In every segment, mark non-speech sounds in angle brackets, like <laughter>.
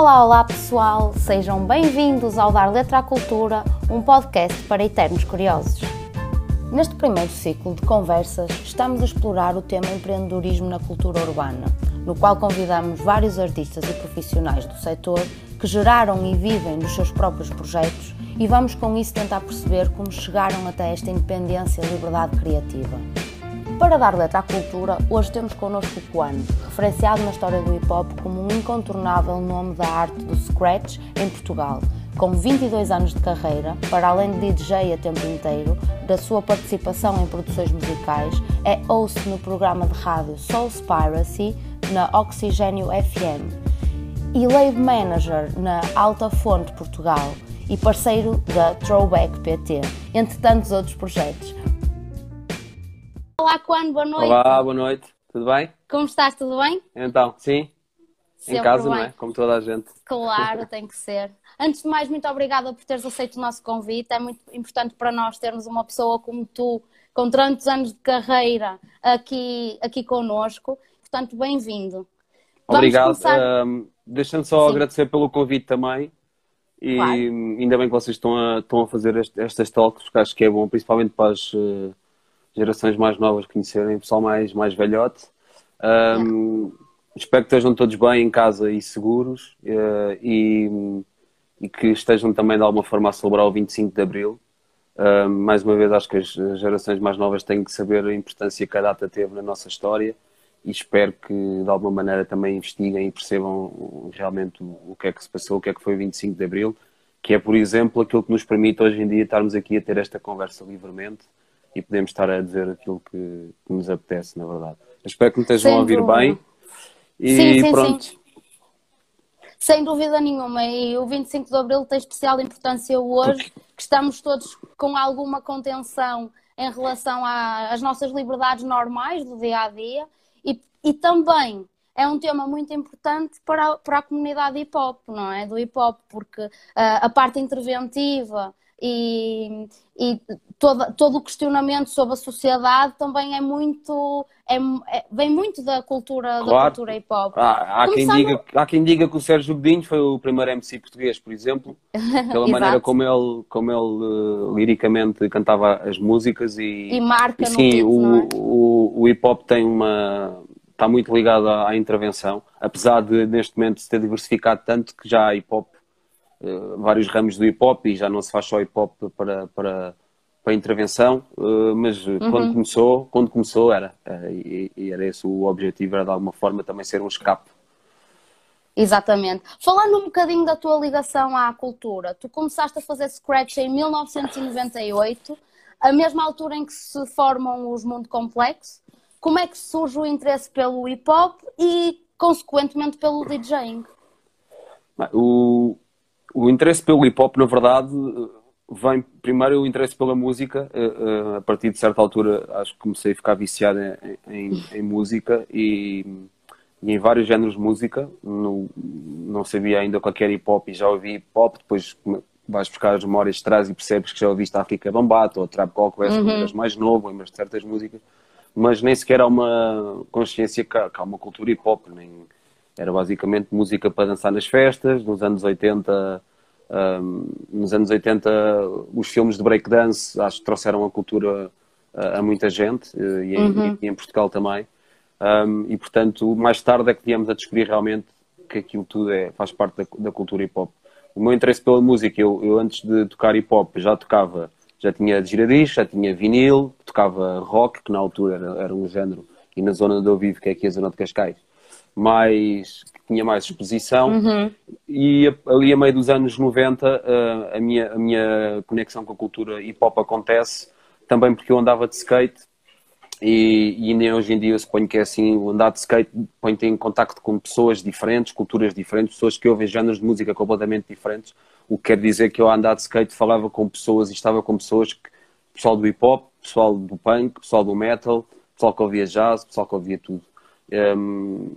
Olá, olá pessoal, sejam bem-vindos ao Dar Letra à Cultura, um podcast para eternos curiosos. Neste primeiro ciclo de conversas, estamos a explorar o tema empreendedorismo na cultura urbana, no qual convidamos vários artistas e profissionais do setor que geraram e vivem nos seus próprios projetos e vamos com isso tentar perceber como chegaram até esta independência e liberdade criativa. Para dar letra à cultura, hoje temos connosco o Kwano, referenciado na história do hip hop como um incontornável nome da arte do scratch em Portugal. Com 22 anos de carreira, para além de DJ a tempo inteiro, da sua participação em produções musicais, é host no programa de rádio Soul Spiracy na Oxigênio FM e Lave Manager na Alta Fonte Portugal e parceiro da Throwback PT, entre tantos outros projetos. Olá, Quan, boa noite. Olá, boa noite. Tudo bem? Como estás? Tudo bem? Então, sim. Sempre em casa, bem. não é? Como toda a gente. Claro, <laughs> tem que ser. Antes de mais, muito obrigada por teres aceito o nosso convite. É muito importante para nós termos uma pessoa como tu, com tantos anos de carreira, aqui, aqui connosco. Portanto, bem-vindo. Obrigado. começar- Ahm, Deixa-me só Sim. agradecer pelo convite também. E Claro. ainda bem que vocês estão a, estão a fazer estas talks, porque acho que é bom, principalmente para as eh, gerações mais novas conhecerem, o pessoal mais, mais velhote. Ahm, Espero que estejam todos bem em casa e seguros eh, e, e que estejam também de alguma forma a celebrar o 25 de Abril. Uh, mais uma vez, acho que as gerações mais novas têm que saber a importância que a data teve na nossa história e espero que de alguma maneira também investiguem e percebam realmente o que é que se passou, o que é que foi o 25 de Abril, que é, por exemplo, aquilo que nos permite hoje em dia estarmos aqui a ter esta conversa livremente e podemos estar a dizer aquilo que, que nos apetece, na verdade. Espero que me estejam a ouvir bem. E Sim, sim, pronto. sim. Sem dúvida nenhuma, e o 25 de Abril tem especial importância hoje, que estamos todos com alguma contenção em relação às nossas liberdades normais do dia a dia e, e também é um tema muito importante para a, para a comunidade hip hop, não é? Do hip hop, porque ah, a parte interventiva e, e toda, todo o questionamento sobre a sociedade também é muito, é, é- vem muito da cultura, da Claro. cultura hip hop. Há, há quem diga, há quem diga que o Sérgio Godinho foi o primeiro MC português, por exemplo, <laughs> pela maneira como ele, como ele eh, liricamente cantava as músicas e, E marca e sim, o, é? o, o hip hop tem uma está muito ligado à, à intervenção, apesar de neste momento se ter diversificado tanto que já há hip hop, vários ramos do hip hop e já não se faz só hip hop para, para, para intervenção, eh, mas eh, Uhum. quando começou, quando começou era, eh, e, e era esse o objetivo, era de alguma forma também ser um escape. Exatamente. Falando um bocadinho da tua ligação à cultura, tu começaste a fazer Scratch em 1998, a mesma altura em que se formam os Mundo Complexo. Como é que surge o interesse pelo hip hop e, consequentemente, pelo DJing? O, o interesse pelo hip hop, na verdade, vem primeiro o interesse pela música. eh, eh, A partir de certa altura, acho que comecei a ficar viciado em, em- em música e, e em vários géneros de música. No- não sabia ainda qualquer hip hop e já ouvi hip hop. Depois vais buscar as memórias de trás e percebes que já ouviste África Bambata ou Trap Call Quest quando mais novo, lembras de certas músicas. Mas nem sequer há uma consciência que há, que há uma cultura hip hop. Nem, era basicamente música para dançar nas festas. Nos anos 80, hum, nos anos 80 os filmes de breakdance acho que trouxeram a cultura a, a muita gente eh, e em, e em Portugal também. Hum, e portanto, mais tarde é que viemos a descobrir realmente que aquilo tudo é, faz parte da, da cultura hip hop. O meu interesse pela música, eu, eu antes de tocar hip hop já tocava, já tinha giradiscos, já tinha vinil, tocava rock, que na altura era, era um género, e na zona onde eu vivo, que é aqui a zona de Cascais, mais, que tinha mais exposição. E a- ali a meio dos anos 90, eh, a, minha, a minha conexão com a cultura hip hop acontece, também porque eu andava de skate e, e nem hoje em dia eu suponho que é assim, o andar de skate põe-te em contacto com pessoas diferentes, culturas diferentes, pessoas que ouvem géneros de música completamente diferentes, o que quer dizer que eu a andar de skate falava com pessoas e estava com pessoas que, pessoal do hip hop, pessoal do punk, pessoal do metal, pessoal que ouvia jazz, pessoal que ouvia tudo. Hum,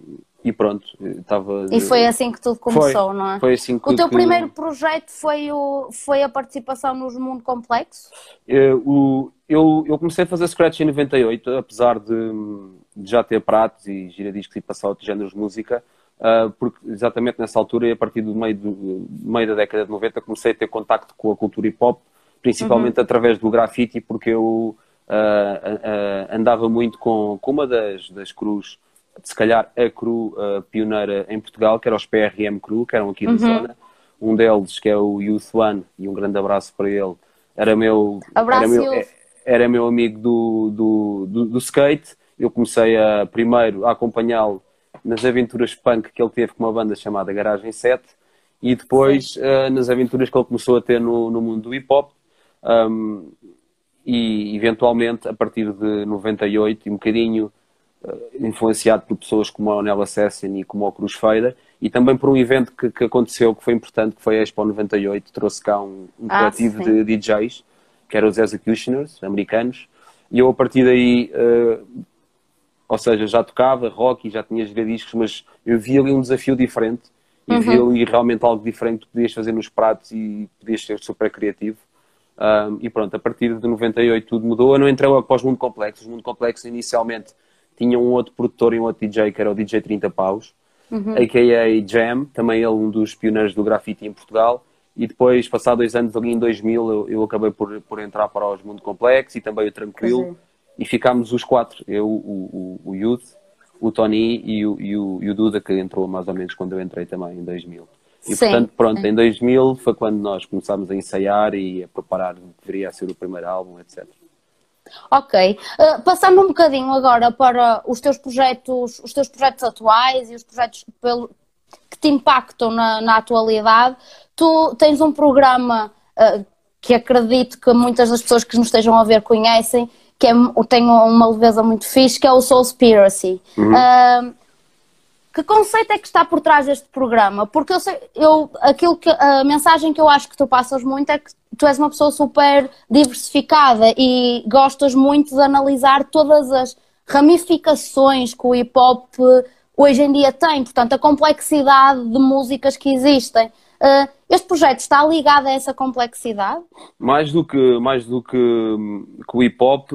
e pronto, estava... E foi assim que tudo começou, não é? Foi assim que O teu que- primeiro projeto foi, o, foi a participação nos Mundo Complexo? Eh, o- eu, eu comecei a fazer Scratch em 98, apesar de, de já ter pratos e giradiscos e passar outros géneros de música, uh, porque exatamente nessa altura e a partir do meio, do meio da década de 90 comecei a ter contacto com a cultura hip hop, principalmente uhum. através do grafite, porque eu uh, andava muito com, com uma das, das cruz, se calhar a cru pioneira em Portugal, que era os PRM Cru, que eram aqui uhum. da zona. Um deles, que é o Youth One, e um grande abraço para ele, era meu, abraço, era meu, era meu amigo do, do, do, do skate. Eu comecei a, primeiro a acompanhá-lo nas aventuras punk que ele teve com uma banda chamada Garagem 7 e depois uh, nas aventuras que ele começou a ter no, no mundo do hip hop. Um, e eventualmente, a partir de 98, e um bocadinho uh, influenciado por pessoas como a Onel Assassin e como o Cruz Feira, e também por um evento que, que, aconteceu que foi importante, que foi a Expo 98, trouxe cá um, um ah, coletivo sim. de DJs que eram os Executioners, americanos, e eu a partir daí, uh, ou seja, já tocava rock e já tinha discos, mas eu vi ali um desafio diferente e uhum. vi ali realmente algo diferente que podias fazer nos pratos e podias ser super criativo. Um, e pronto, a partir de 98 tudo mudou. Eu não entrei para os Mundo Complexo. Os Mundo Complexo inicialmente tinha um outro produtor e um outro DJ que era o DJ 30 Paus, uhum. a.k.a. Jam, também ele um dos pioneiros do grafite em Portugal e depois, passado dois anos, ali em 2000, eu, eu acabei por, por entrar para os Mundo Complexo e também o Tranquilo, é. e ficámos os quatro, eu, o, o, o Youth, o Tony e o, e, o, e o Duda, que entrou mais ou menos quando eu entrei também, em 2000. E Sim. portanto, pronto, em 2000 foi quando nós começámos a ensaiar e a preparar o que deveria ser o primeiro álbum, etc. Ok. Uh, passando um bocadinho agora para os teus projetos, os teus projetos atuais e os projetos pelo, que te impactam na, na atualidade, tu tens um programa uh, que acredito que muitas das pessoas que nos estejam a ver conhecem, que é, tem uma leveza muito fixe, que é o Soulspiracy. Uhum. Uh, que conceito é que está por trás deste programa? Porque eu sei, eu, aquilo que, a mensagem que eu acho que tu passas muito é que tu és uma pessoa super diversificada e gostas muito de analisar todas as ramificações que o hip hop hoje em dia tem, portanto, a complexidade de músicas que existem. Uh, este projeto está ligado a essa complexidade? Mais do que, mais do que, que o hip hop,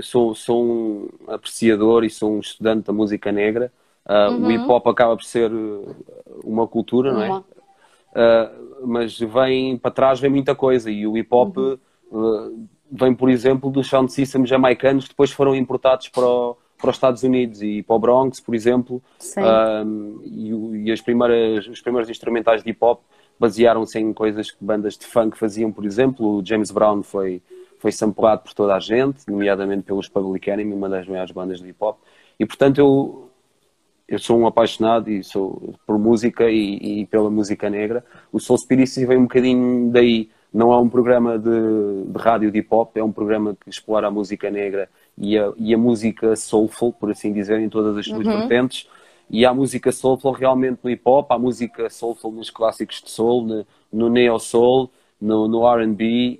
sou, sou um apreciador e sou um estudante da música negra. Uh, uhum. O hip hop acaba por ser uma cultura, não é? Uh, mas vem para trás vem muita coisa e o hip hop uhum. vem, por exemplo, dos sound systems jamaicanos que depois foram importados para o, para os Estados Unidos e para o Bronx, por exemplo, e, e, as primeiras, os primeiros instrumentais de hip hop basearam-se em coisas que bandas de funk faziam, por exemplo. O James Brown foi, foi samplado por toda a gente, nomeadamente pelos Public Enemy, uma das maiores bandas de hip hop. E portanto eu, eu sou um apaixonado e sou por música e, e pela música negra. O Soul Spirit vem um bocadinho daí. Não é um programa de, de rádio de hip hop, é um programa que explora a música negra e a, e a música soulful, por assim dizer, em todas as suas uhum. vertentes e há música soulful realmente no hip hop, há música soulful nos clássicos de soul, no, no neo soul, no, no R&B e,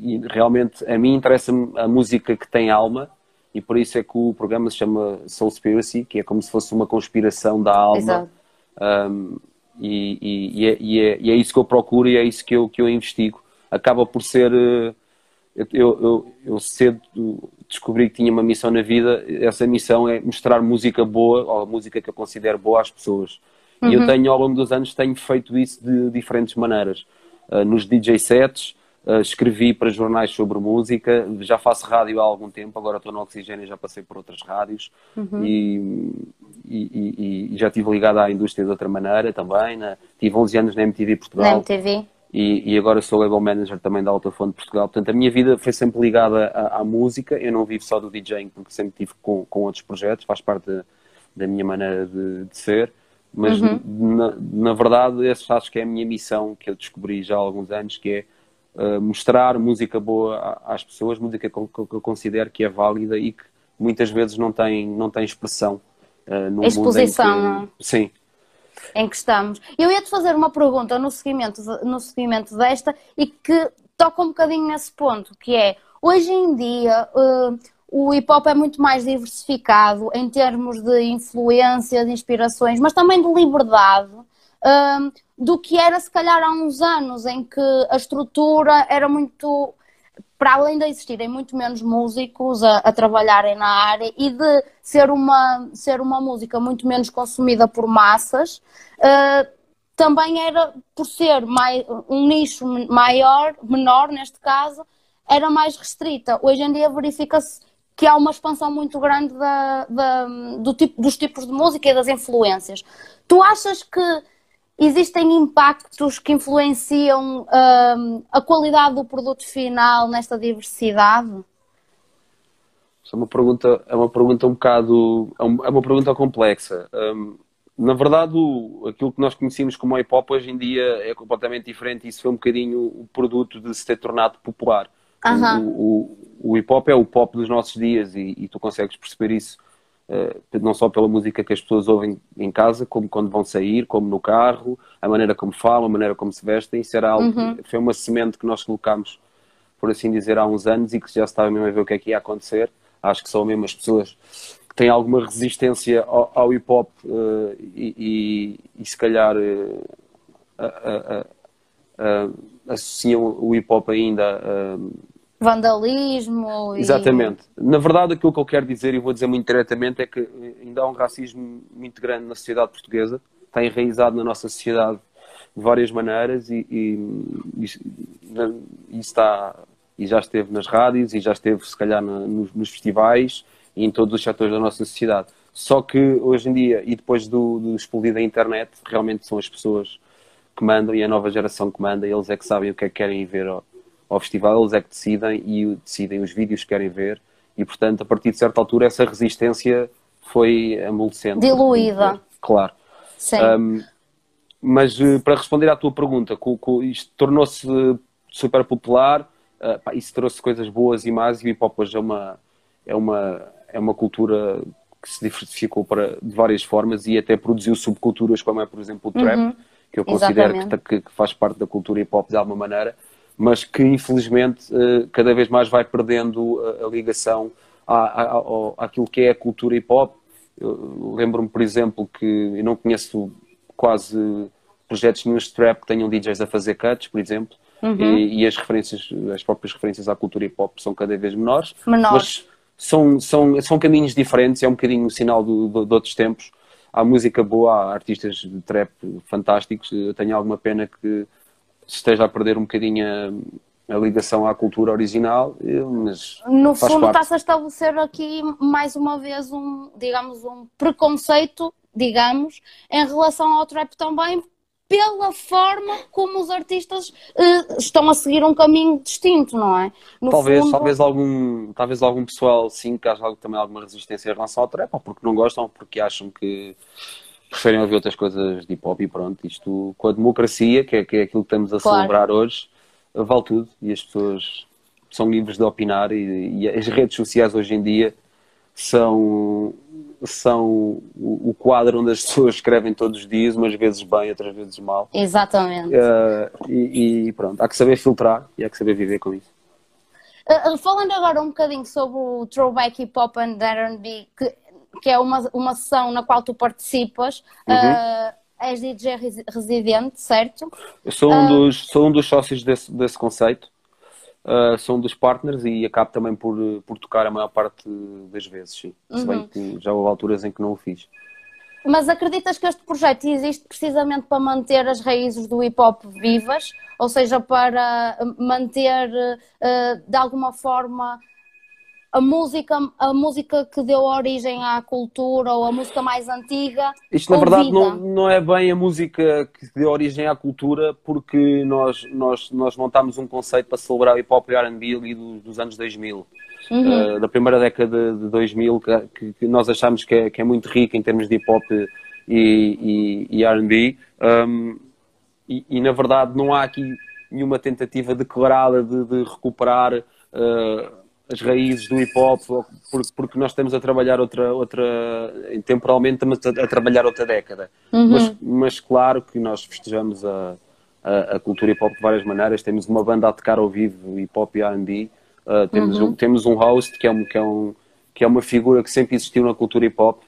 e, e, realmente a mim interessa-me a música que tem alma e por isso é que o programa se chama Soulspiracy, que é como se fosse uma conspiração da alma. Um, e, e, é, e, é, e, é, isso que eu procuro e é isso que eu, que eu investigo. Acaba por ser. Eh, eu, eu, eu cedo descobri que tinha uma missão na vida, essa missão é mostrar música boa, ou música que eu considero boa às pessoas. Uhum. E eu uhum. tenho, ao longo dos anos, tenho feito isso de diferentes maneiras. Uh, nos DJ sets, uh, escrevi para jornais sobre música, já faço rádio há algum tempo, agora estou no Oxigênio já passei por outras rádios uhum. e, e, e, já estive ligado à indústria de outra maneira também. Na, tive 11 anos na MTV Portugal. Na MTV e, e, agora sou label manager também da Alta Fonte de Portugal. Portanto, a minha vida foi sempre ligada à, à, música. Eu não vivo só do DJing, porque sempre tive com, com outros projetos, faz parte da, da minha maneira de, de ser. Mas, uhum. na, na, verdade, essa acho que é a minha missão, que eu descobri já há alguns anos, que é uh, mostrar música boa às pessoas, música que, que, eu considero que é válida e que muitas vezes não tem, não tem expressão. Uh, no Exposição, em que, Sim, em que estamos. Eu ia-te fazer uma pergunta no seguimento, no seguimento desta e que toca um bocadinho nesse ponto, que é, hoje em dia uh, o hip hop é muito mais diversificado em termos de influência, de inspirações, mas também de liberdade. Uh, do que era se calhar há uns anos em que a estrutura era muito para além de existirem muito menos músicos a, a, trabalharem na área e de ser uma, ser uma música muito menos consumida por massas, uh, também era, por ser mais, um nicho maior, menor neste caso, era mais restrita. Hoje em dia verifica-se que há uma expansão muito grande da, da, do tipo, dos tipos de música e das influências. Tu achas que existem impactos que influenciam um, a qualidade do produto final nesta diversidade? é uma pergunta, é uma pergunta um bocado, é, é uma pergunta complexa. Um, na verdade, o, aquilo que nós conhecíamos como hip hop hoje em dia é completamente diferente e isso foi um bocadinho o produto de se ter tornado popular. Uhum. O, o, o, hip hop é o pop dos nossos dias e, e tu consegues perceber isso uh, não só pela música que as pessoas ouvem em casa, como quando vão sair, como no carro, a maneira como falam, a maneira como se vestem. Isso era algo, uhum. foi uma semente que nós colocámos, por assim dizer, há uns anos e que já se estava mesmo a ver o que é que ia acontecer. Acho que são mesmo as pessoas tem alguma resistência ao, ao hip hop uh, e, e, e, se calhar uh, uh, associam o hip hop ainda a vandalismo. Exatamente. E... Na verdade, aquilo que eu quero dizer, e vou dizer muito diretamente, é que ainda há um racismo muito grande na sociedade portuguesa, está enraizado na nossa sociedade de várias maneiras e, e, e, está e já esteve nas rádios e já esteve se calhar na, nos, nos festivais e em todos os setores da nossa sociedade. Só que hoje em dia, e depois do, do explodir da internet, realmente são as pessoas que mandam e a nova geração que manda, eles é que sabem o que é que querem ver ao, festival, eles é que decidem e decidem os vídeos que querem ver e, portanto, a partir de certa altura, essa resistência foi amolecendo. Diluída. Claro. Sim. Um, mas eh, para responder à tua pergunta, isto tornou-se super popular, pá, isso trouxe coisas boas e más e o hip hop hoje é uma, é uma, é uma cultura que se diversificou para, de várias formas e até produziu subculturas como é, por exemplo, o trap, uhum. que eu considero que, que, faz parte da cultura hip hop de alguma maneira, mas que infelizmente eh, cada vez mais vai perdendo a, a ligação à, à, àquilo que é a cultura hip hop. Lembro-me, por exemplo, que eu não conheço quase projetos nenhum de trap que tenham DJs a fazer cuts, por exemplo, uhum. e, e, as referências, as próprias referências à cultura hip hop são cada vez menores. Menores são, são, são caminhos diferentes, é um bocadinho o sinal do, do, de outros tempos. Há música boa, há artistas de trap fantásticos. Eu tenho alguma pena que esteja a perder um bocadinho a, a ligação à cultura original, mas no fundo está-se a estabelecer aqui mais uma vez um, digamos, um preconceito, digamos, em relação ao trap também, pela forma como os artistas uh, estão a seguir um caminho distinto, não é? No talvez, fundo... talvez, algum, talvez algum pessoal sim que haja também alguma resistência em relação ao trap, ou porque não gostam, ou porque acham que preferem ouvir outras coisas de hip hop e pronto. Isto com a democracia, que é, que é aquilo que estamos a claro. celebrar hoje, vale tudo e as pessoas são livres de opinar e, e as redes sociais hoje em dia são são o, quadro onde as pessoas escrevem todos os dias, umas vezes bem, outras vezes mal. Exatamente. Uh, e, e, pronto, há que saber filtrar e há que saber viver com isso. Uh, falando agora um bocadinho sobre o Throwback Hip Hop and R&B, que, que é uma, uma sessão na qual tu participas, uhum. uh, és DJ residente, certo? Eu sou um, dos, sou um dos sócios desse, desse conceito uh, sou um dos partners e acabo também por, por tocar a maior parte das vezes, sim. Uhum. Se bem uhum. que já houve alturas em que não o fiz. Mas acreditas que este projeto existe precisamente para manter as raízes do hip hop vivas? Ou seja, para manter uh, de alguma forma a música, a música que deu origem à cultura ou a música mais antiga. Isto na verdade não, não é bem a música que deu origem à cultura, porque nós, nós, nós montámos um conceito para celebrar o hip hop e RB ali dos, dos anos 2000. Uhum. Uh, da primeira década de 2000, que, que nós achamos que é, que é, muito rica em termos de hip hop e, e, e RB. Um, e, e, na verdade não há aqui nenhuma tentativa declarada de, de recuperar. Uh, as raízes do hip hop, porque, nós estamos a trabalhar outra, outra temporalmente estamos a, trabalhar outra década. Uhum. Mas, mas claro que nós festejamos a, a, a, cultura hip hop de várias maneiras. Temos uma banda a tocar ao vivo, hip hop e R&B. Uh, temos, uhum. um, temos um host que é, um, que, é um, que é uma figura que sempre existiu na cultura hip hop,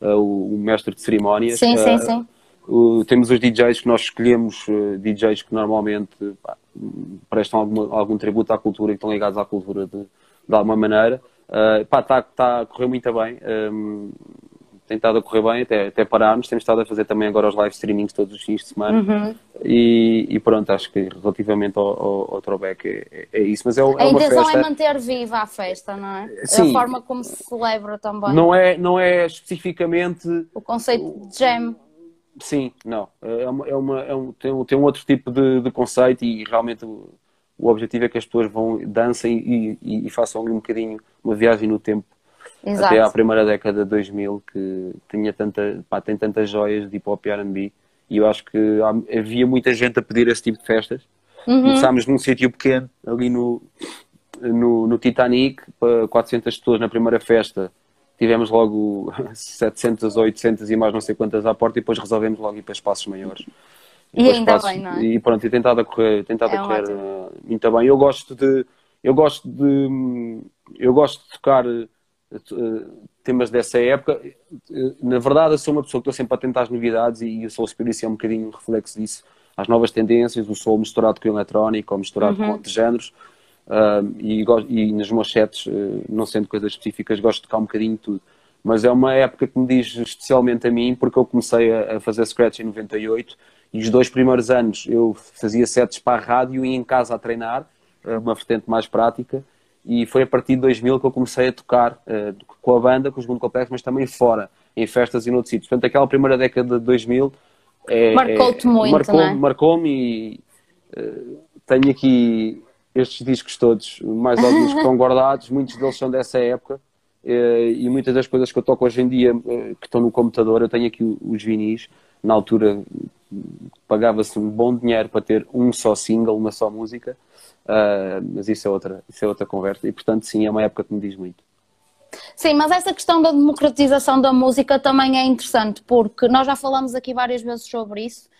uh, o, o, mestre de cerimónias. Sim, uh, sim, sim. temos os DJs que nós escolhemos, DJs que normalmente pá, prestam alguma, algum tributo à cultura e estão ligados à cultura de, de alguma maneira. Uh, pá, está tá a correr muito bem. Um, tem estado a correr bem até, até pararmos. Temos estado a fazer também agora os live streamings todos os fins de semana. Uhum. E, e, pronto, acho que relativamente ao, ao, ao throwback é, é, isso. Mas é, é a intenção festa... é manter viva a festa, não é? Sim. A forma como se celebra também. Não é, não é especificamente. O conceito de jam. Sim, não. É uma, é uma, é um, tem, um, tem um outro tipo de, de conceito e realmente o, o objetivo é que as pessoas vão, dancem e, e, e façam um bocadinho uma viagem no tempo Exato. até à primeira década de 2000 que tinha tanta, pá, tem tantas joias de hip hop e R&B e eu acho que havia muita gente a pedir esse tipo de festas. Uhum. Começámos num sítio pequeno, ali no, no, no Titanic, para 400 pessoas na primeira festa. Tivemos logo <laughs> 700, 800 e mais não sei quantas à porta e depois resolvemos logo ir para espaços maiores. E, ainda bem, não é? E pronto, e tentado a correr, tentado é a correr uh, muito bem. Eu gosto de, eu gosto de, eu gosto de tocar temas dessa época. Na verdade, eu sou uma pessoa que estou sempre atenta às novidades e o Soul Spirit é um bocadinho um reflexo disso, às novas tendências, o Soul misturado com o eletrónico ou misturado uhum. com outros géneros. Uh, e, e nos meus sets, uh, não sendo coisas específicas, gosto de tocar um bocadinho de tudo. Mas é uma época que me diz especialmente a mim, porque eu comecei a, a fazer scratch em 98 e os dois primeiros anos eu fazia sets para a rádio e em casa a treinar, uma vertente mais prática e foi a partir de 2000 que eu comecei a tocar uh, com a banda, com os Mundo Complexo, mas também fora, em festas e noutros sítios. Portanto, aquela primeira década de 2000 é, marcou-te é, muito, marcou, é? Marcou-me e uh, tenho aqui estes discos todos, mais alguns que <laughs> estão guardados, muitos deles são dessa época uh, e muitas das coisas que eu toco hoje em dia que estão no computador, eu tenho aqui os vinis, na altura pagava-se um bom dinheiro para ter um só single, uma só música Uh, mas isso é, outra, isso é outra conversa e, portanto, sim, é uma época que me diz muito. Sim, mas essa questão da democratização da música também é interessante, porque nós já falamos aqui várias vezes sobre isso.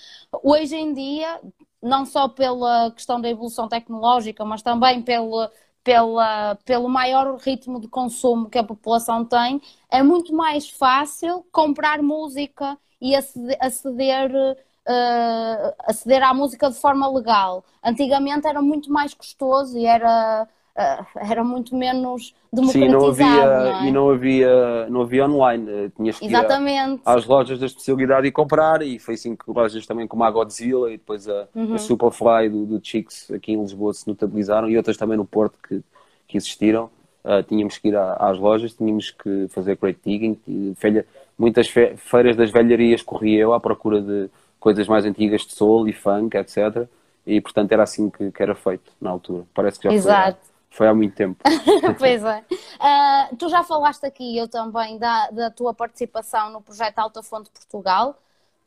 Hoje em dia, não só pela questão da evolução tecnológica, mas também pelo, pela, pelo maior ritmo de consumo que a população tem, é muito mais fácil comprar música e aceder, aceder uh, aceder à música de forma legal. Antigamente era muito mais custoso e era, uh, era muito menos democratizado. Sim, não havia, não é? e não havia, não havia online. Eh, tinhas que Exatamente. ir às lojas da especialidade e comprar, e foi assim que lojas também como a Godzilla e depois a, uhum. a Superfly do, do Chicks aqui em Lisboa se notabilizaram, e outras também no Porto que, que existiram. Uh, tínhamos que ir à, às lojas, tínhamos que fazer crate digging, felha, muitas fe feiras das velharias corria eu à procura de, coisas mais antigas de soul e funk, etc. E portanto era assim que, que era feito na altura. Parece que já Exato. Foi, foi há muito tempo. <laughs> pois é. Uh, tu já falaste aqui, eu também, da, da tua participação no projeto Alta Fonte Portugal.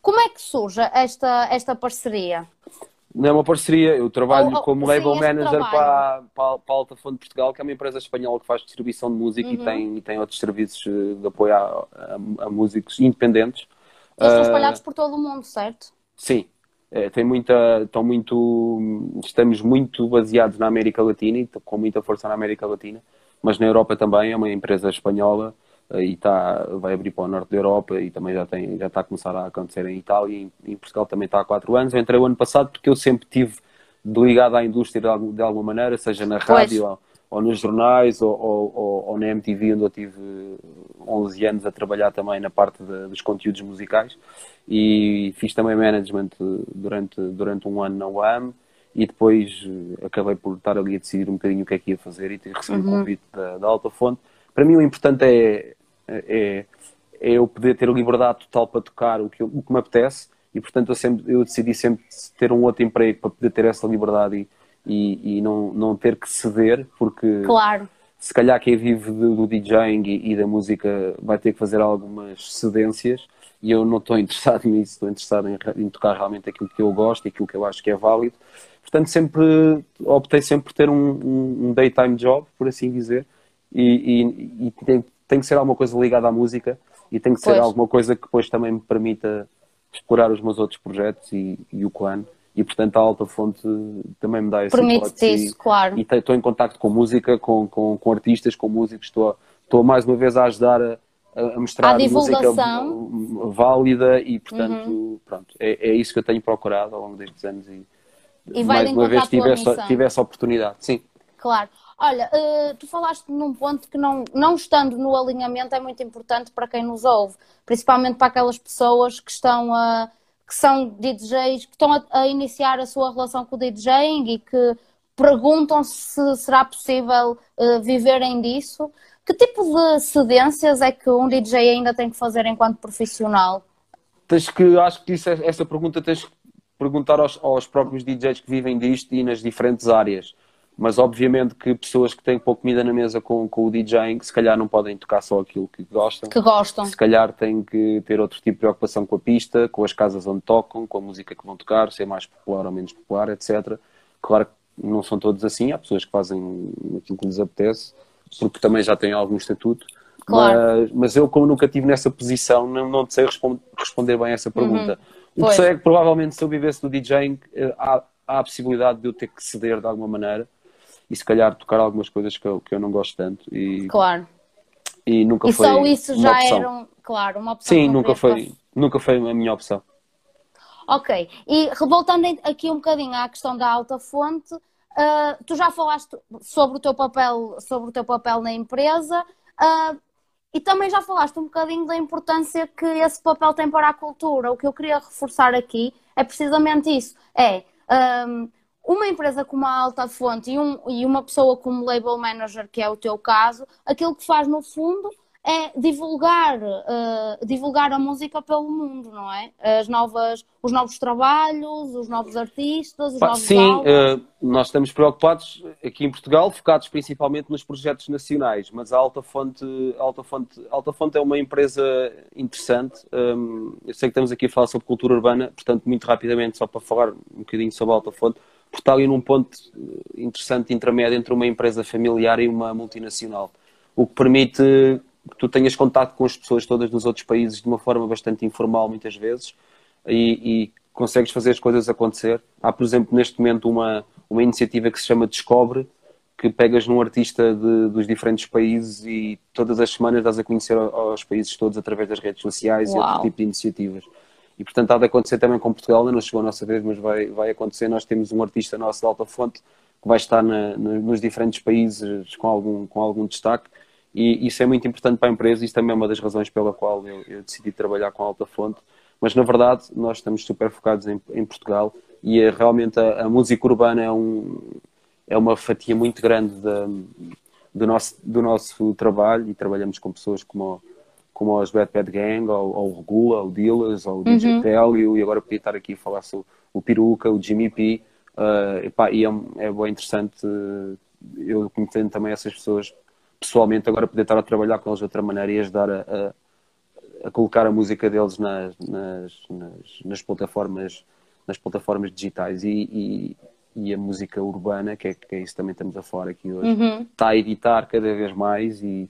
Como é que surge esta, esta parceria? Não é uma parceria, eu trabalho oh, oh, como label manager para, para, para a Alta Fonte Portugal, que é uma empresa espanhola que faz distribuição de música uhum. e, tem, e tem outros serviços eh, de apoio a, a, a músicos independentes. Eles estão espalhados uh, por todo o mundo, certo? Sim. É, tem muita, estão muito, estamos muito baseados na América Latina e com muita força na América Latina, mas na Europa também é uma empresa espanhola eh, e está, vai abrir para o norte da Europa e também já, tem, já está a começar a acontecer em Itália e em, Portugal também está há quatro anos. Eu entrei o ano passado porque eu sempre tive ligado à indústria de, alguma maneira, seja na rádio ou, ou, nos jornais ou, ou, ou, na MTV, onde eu tive 11 anos a trabalhar também na parte de, dos conteúdos musicais e fiz também management durante, durante um ano na UAM e depois eh, acabei por estar ali a decidir um bocadinho o que é que ia fazer e ter recebido uhum. um convite da, da Alta Fonte. Para mim o importante é, é, é eu poder ter liberdade total para tocar o que, o que me apetece e portanto eu, sempre, eu decidi sempre ter um outro emprego para poder ter essa liberdade e, e, e não, não ter que ceder porque claro se calhar quem vive do, do DJing e, e, da música vai ter que fazer algumas cedências e eu não estou <laughs> interessado nisso, estou interessado em, em, tocar realmente aquilo que eu gosto e aquilo que eu acho que é válido. Portanto, sempre optei sempre por ter um, um, um daytime job, por assim dizer, e, e, e tem, tem, que ser alguma coisa ligada à música e tem que ser pois. alguma coisa que depois também me permita explorar os meus outros projetos e, e o clã e portanto a alta fonte também me dá esse Permite isso, claro. E estou em contato com música, com, com, com artistas, com músicos, estou, estou mais uma vez a ajudar a, a mostrar a música válida e portanto uhum. pronto, é, é isso que eu tenho procurado ao longo destes anos e, e mais uma vez tive essa, tive essa oportunidade. Sim. Claro. Olha, uh, tu falaste num ponto que não, não estando no alinhamento é muito importante para quem nos ouve, principalmente para aquelas pessoas que estão a que são DJs, que estão a, a iniciar a sua relação com o DJing e que perguntam se será possível uh, viverem disso. Que tipo de cedências é que um DJ ainda tem que fazer enquanto profissional? Tens que, acho que isso, é, essa pergunta tens que perguntar aos, aos próprios DJs que vivem disto e nas diferentes áreas. Mas obviamente que pessoas que têm pouco comida na mesa com, com o DJing, se calhar não podem tocar só aquilo que gostam. Que gostam. Se calhar têm que ter outro tipo de preocupação com a pista, com as casas onde tocam, com a música que vão tocar, ser mais popular ou menos popular, etc. Claro que não são todos assim, há pessoas que fazem aquilo que lhes apetece, porque também já têm algum estatuto. Claro. Mas, mas eu, como nunca estive nessa posição, não, não sei responder bem a essa pergunta. Uhum. O que sei é que provavelmente se eu vivesse do DJing, eh, há, há a possibilidade de eu ter que ceder de alguma maneira e se calhar tocar algumas coisas que eu, que eu não gosto tanto. E, claro. E nunca e foi. só isso já opção. era, um, claro, uma opção. Sim, nunca foi, nunca foi a minha opção. Ok, e voltando aqui um bocadinho à questão da alta fonte, uh, tu já falaste sobre o teu papel, sobre o teu papel na empresa uh, e também já falaste um bocadinho da importância que esse papel tem para a cultura. O que eu queria reforçar aqui é precisamente isso: é um, uma empresa como a Alta Fonte e, um, e uma pessoa como label manager, que é o teu caso, aquilo que faz no fundo é divulgar, uh, divulgar a música pelo mundo, não é? As novas, os novos trabalhos, os novos artistas, os Pá, novos Sim, uh, nós estamos preocupados aqui em Portugal, focados principalmente nos projetos nacionais, mas a Alta Fonte, Alta Fonte, Alta Fonte é uma empresa interessante. Um, eu sei que estamos aqui a falar sobre cultura urbana, portanto, muito rapidamente, só para falar um bocadinho sobre a Alta Fonte, está ali num ponto interessante intermédio entre uma empresa familiar e uma multinacional, o que permite que tu tenhas contato com as pessoas todas dos outros países de uma forma bastante informal, muitas vezes, e, e consegues fazer as coisas acontecer. Há, por exemplo, neste momento uma, uma iniciativa que se chama Descobre, que pegas num artista de, dos diferentes países e todas as semanas dás a conhecer aos países todos através das redes sociais Uau. e outro tipo de iniciativas. E portanto há de acontecer também com Portugal, ainda não chegou a nossa vez, mas vai, vai acontecer. Nós temos um artista nosso de alta fonte que vai estar na, nos diferentes países com algum, com algum destaque. E isso é muito importante para a empresa, isso também é uma das razões pela qual eu, eu decidi trabalhar com alta fonte. Mas na verdade, nós estamos super focados em, em Portugal. E é, realmente a, a, música urbana é, um, é uma fatia muito grande do, nosso, do nosso trabalho. E trabalhamos com pessoas como, como os Bad Bad Gang, ou, ou o Regula, o Dealers, ou o DJ uhum. Telio, e agora podia estar aqui a falar sobre o Peruca, o Jimmy P. Uh, epá, e é, é bem interessante uh, eu conhecendo também essas pessoas pessoalmente agora poder estar a trabalhar com eles de outra maneira e ajudar a, a, a colocar a música deles nas, nas, nas, nas, plataformas nas plataformas digitais e, e, e, a música urbana, que é, que é isso também estamos a falar aqui hoje, uhum. está a editar cada vez mais e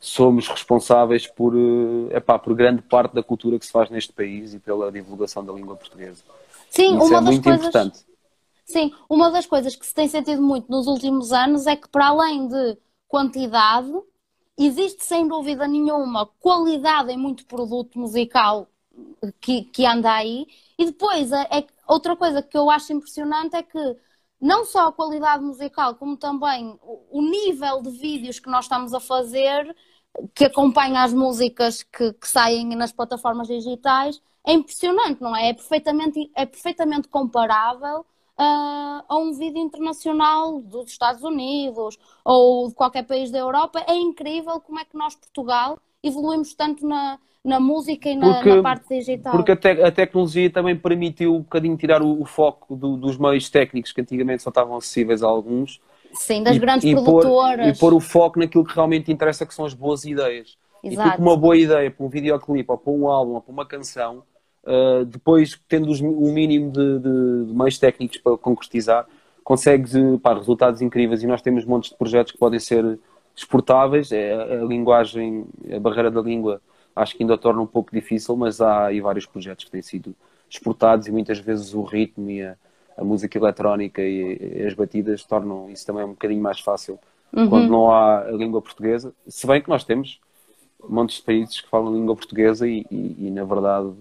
somos responsáveis por, eh, epá, por grande parte da cultura que se faz neste país e pela divulgação da língua portuguesa. Sim, isso uma é das muito coisas... importante. Sim, uma das coisas que se tem sentido muito nos últimos anos é que para além de quantidade, existe sem dúvida nenhuma qualidade em muito produto musical que, que anda aí. E depois, é, é, outra coisa que eu acho impressionante é que não só a qualidade musical, como também o, o nível de vídeos que nós estamos a fazer, que acompanha as músicas que, que saem nas plataformas digitais, é impressionante, não é? É perfeitamente, é perfeitamente comparável uh, a um vídeo internacional dos Estados Unidos ou de qualquer país da Europa. É incrível como é que nós, Portugal, evoluímos tanto na, na música e na, porque, na parte digital. Porque a, te, a, tecnologia também permitiu um bocadinho tirar o, o foco do, dos meios técnicos que antigamente só estavam acessíveis a alguns. Sim, das e, grandes e produtoras. Pôr, e pôr o foco naquilo que realmente interessa, que são as boas ideias. Exato. E tu com uma boa ideia para um videoclipe, ou para um álbum, ou para uma canção, Uh, depois, tendo os, o mínimo de, de, de, meios técnicos para concretizar, consegues pá, resultados incríveis. E nós temos montes de projetos que podem ser exportáveis. É, a, linguagem, a barreira da língua, acho que ainda torna um pouco difícil, mas há aí vários projetos que têm sido exportados e muitas vezes o ritmo e a, a música eletrónica e, as batidas tornam isso também um bocadinho mais fácil uhum. quando não há a língua portuguesa. Se bem que nós temos montes de países que falam língua portuguesa e, e, e na verdade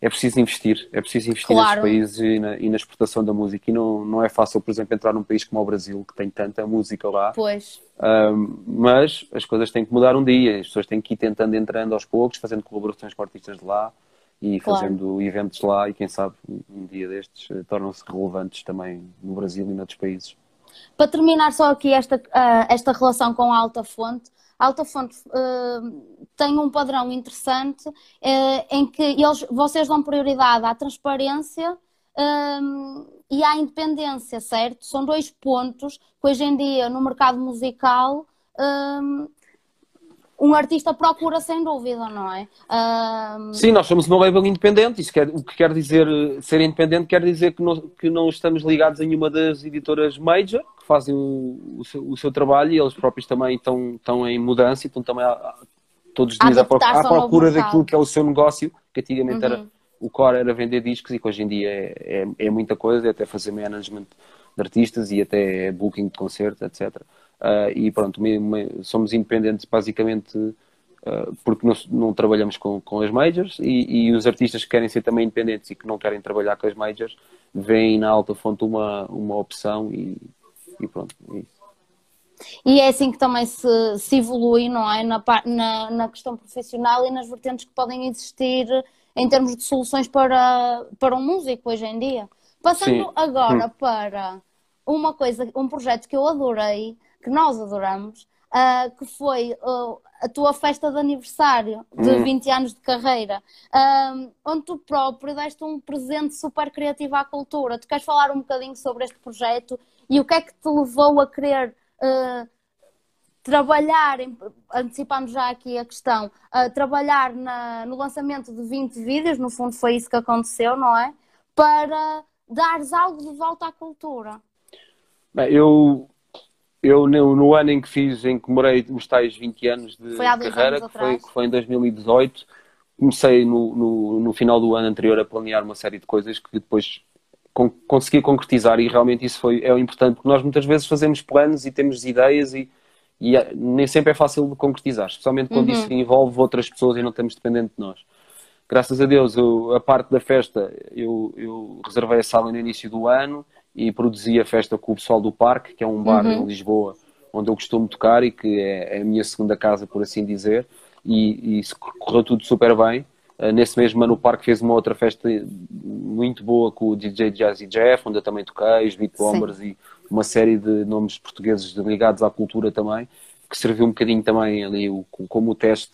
é preciso investir, é preciso investir Claro. nesses países e na, e na exportação da música. E não, não é fácil, por exemplo, entrar num país como o Brasil, que tem tanta música lá. Pois. Um, mas as coisas têm que mudar um dia, as pessoas têm que ir tentando entrando aos poucos, fazendo colaborações com artistas de lá e Claro. fazendo eventos lá e quem sabe um dia destes eh, tornam-se relevantes também no Brasil e noutros países. Para terminar só aqui esta, ah, esta relação com a Alta Fonte, a Alta Fonte ah, tem um padrão interessante eh, em que eles, vocês dão prioridade à transparência e à independência, certo? São dois pontos que hoje em dia no mercado musical um artista procura sem dúvida, não é? Sim, nós somos uma label independente, isso quer, o que quer dizer ser independente quer dizer que não, que não estamos ligados a nenhuma das editoras major, que fazem o, o seu, o seu trabalho e eles próprios também estão, estão em mudança e estão também a- todos os dias à, proc- adaptar-se à procura daquilo que é o seu negócio, que antigamente era Uhum. o core era vender discos e que hoje em dia é, é, é muita coisa, é até fazer management de artistas e até booking de concertos, etc. Ah, e pronto, somos independentes basicamente ah, porque não, não trabalhamos com, com as majors e, e os artistas que querem ser também independentes e que não querem trabalhar com as majors veem na alta fonte uma, uma opção e, e pronto. é isso. E é assim que também se, se evolui, não é? Na, na, na questão profissional e nas vertentes que podem existir em termos de soluções para, para um músico hoje em dia. Passando Sim. agora para uma coisa, um projeto que eu adorei, que nós adoramos, ah, que foi ah, a tua festa de aniversário de Hum. 20 anos de carreira, ah, onde tu próprio deste um presente super criativo à cultura. Tu queres falar um bocadinho sobre este projeto e o que é que te levou a querer ah, trabalhar, antecipando já aqui a questão, ah, trabalhar na- no lançamento de 20 vídeos, no fundo foi isso que aconteceu, não é? Para dares algo de volta à cultura. Bem, eu, eu no, no ano em que fiz, em que comemorei os tais 20 anos de carreira, anos que foi, que foi em 2018, comecei no, no, no final do ano anterior a planear uma série de coisas que depois con consegui concretizar e realmente isso foi, é o importante, porque nós muitas vezes fazemos planos e temos ideias e, e é- nem sempre é fácil de concretizar, especialmente quando isso envolve outras pessoas e não estamos dependentes de nós. Graças a Deus, eu- a parte da festa, eu, eu reservei a sala no início do ano e produzi a festa com o pessoal do Parque, que é um bar em Lisboa onde eu costumo tocar e que é, é a minha segunda casa, por assim dizer, e, e isso correu tudo super bem. Uh, nesse mesmo ano o Parque fez uma outra festa muito boa com o DJ Jazzy Jeff, onde eu também toquei, os Beat Bombers e uma série de nomes portugueses ligados à cultura também, que serviu um bocadinho também ali como teste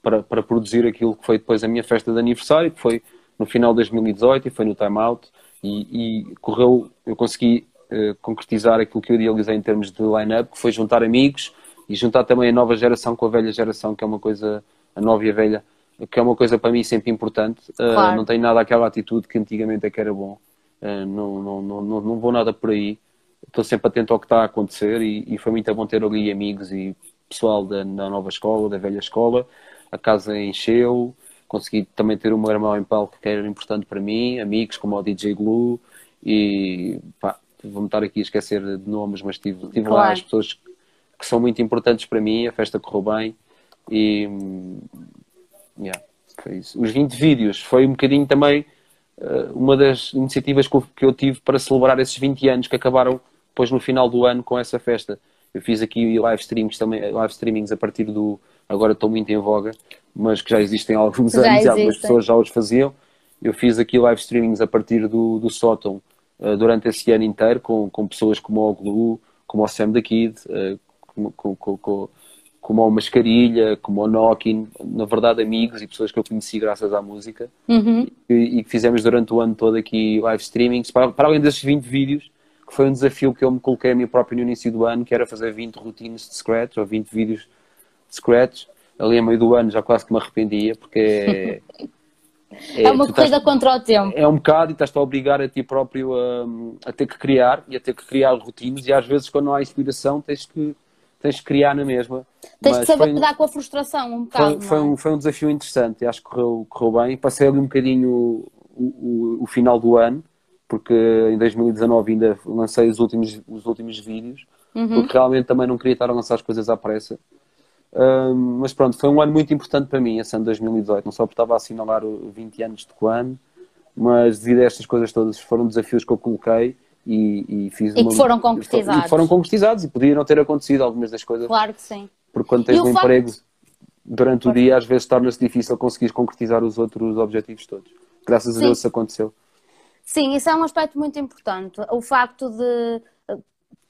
para, para produzir aquilo que foi depois a minha festa de aniversário, que foi no final de 2018 e foi no Time Out e, e correu, eu consegui eh, concretizar aquilo que eu idealizei em termos de line-up, que foi juntar amigos e juntar também a nova geração com a velha geração, que é uma coisa, a nova e a velha, que é uma coisa para mim sempre importante. Eh, Claro. não tem nada aquela atitude que antigamente é que era bom. Não, não, não, não, não vou nada por aí. Estou sempre atento ao que está a acontecer e, e foi muito bom ter ali amigos e pessoal da, da nova escola, da velha escola. A casa encheu, consegui também ter meu irmão em palco que era importante para mim, amigos como o DJ Glue e pá, vou-me estar aqui a esquecer de nomes, mas tive, tive lá Claro. as pessoas que são muito importantes para mim, a festa correu bem e yeah, foi isso. Os 20 vídeos foi um bocadinho também eh, uma das iniciativas que eu, tive para celebrar esses 20 anos que acabaram depois no final do ano com essa festa. Eu fiz aqui live streams também, live streamings a partir do agora estou muito em voga, mas que já existem há alguns Já anos e algumas pessoas já os faziam. Eu fiz aqui live streamings a partir do, do sótão eh, durante esse ano inteiro com, com pessoas como o Glue, como o Sam the Kid, eh, como, com- com- com- como o Mascarilha, como o Knockin, na verdade amigos e pessoas que eu conheci graças à música Uhum. e, que fizemos durante o ano todo aqui live streamings, para, para além desses 20 vídeos, que foi um desafio que eu me coloquei a mim próprio no início do ano, que era fazer 20 routines de scratch ou 20 vídeos de scratch. Ali a meio do ano já quase que me arrependia, porque <laughs> é, É, uma tu estás- corrida contra o tempo. é um bocado e estás-te a obrigar a ti próprio a, a ter que criar e a ter que criar rotinas e às vezes quando não há inspiração tens que, tens que criar na mesma. Tens Mas de saber lidar com a frustração um bocado. foi, foi, é? um, foi um desafio interessante e acho que correu, correu bem. Passei ali um bocadinho o, o, o final do ano, porque em 2019 ainda lancei os últimos, os últimos vídeos, Uhum. porque realmente também não queria estar a lançar as coisas à pressa. Mas pronto, foi um ano muito importante para mim, esse ano de 2018, não só porque estava a assinalar o 20 anos de Quan, mas devido a estas coisas todas, foram desafios que eu coloquei e, e fiz e uma... que foram concretizados. E que foram concretizados e podiam não ter acontecido algumas das coisas. Claro que sim. Porque quando tens um facto... emprego durante o dia, às vezes torna-se difícil conseguir concretizar os outros objetivos todos. Graças sim. a Deus isso aconteceu. Sim, isso é um aspecto muito importante. O facto de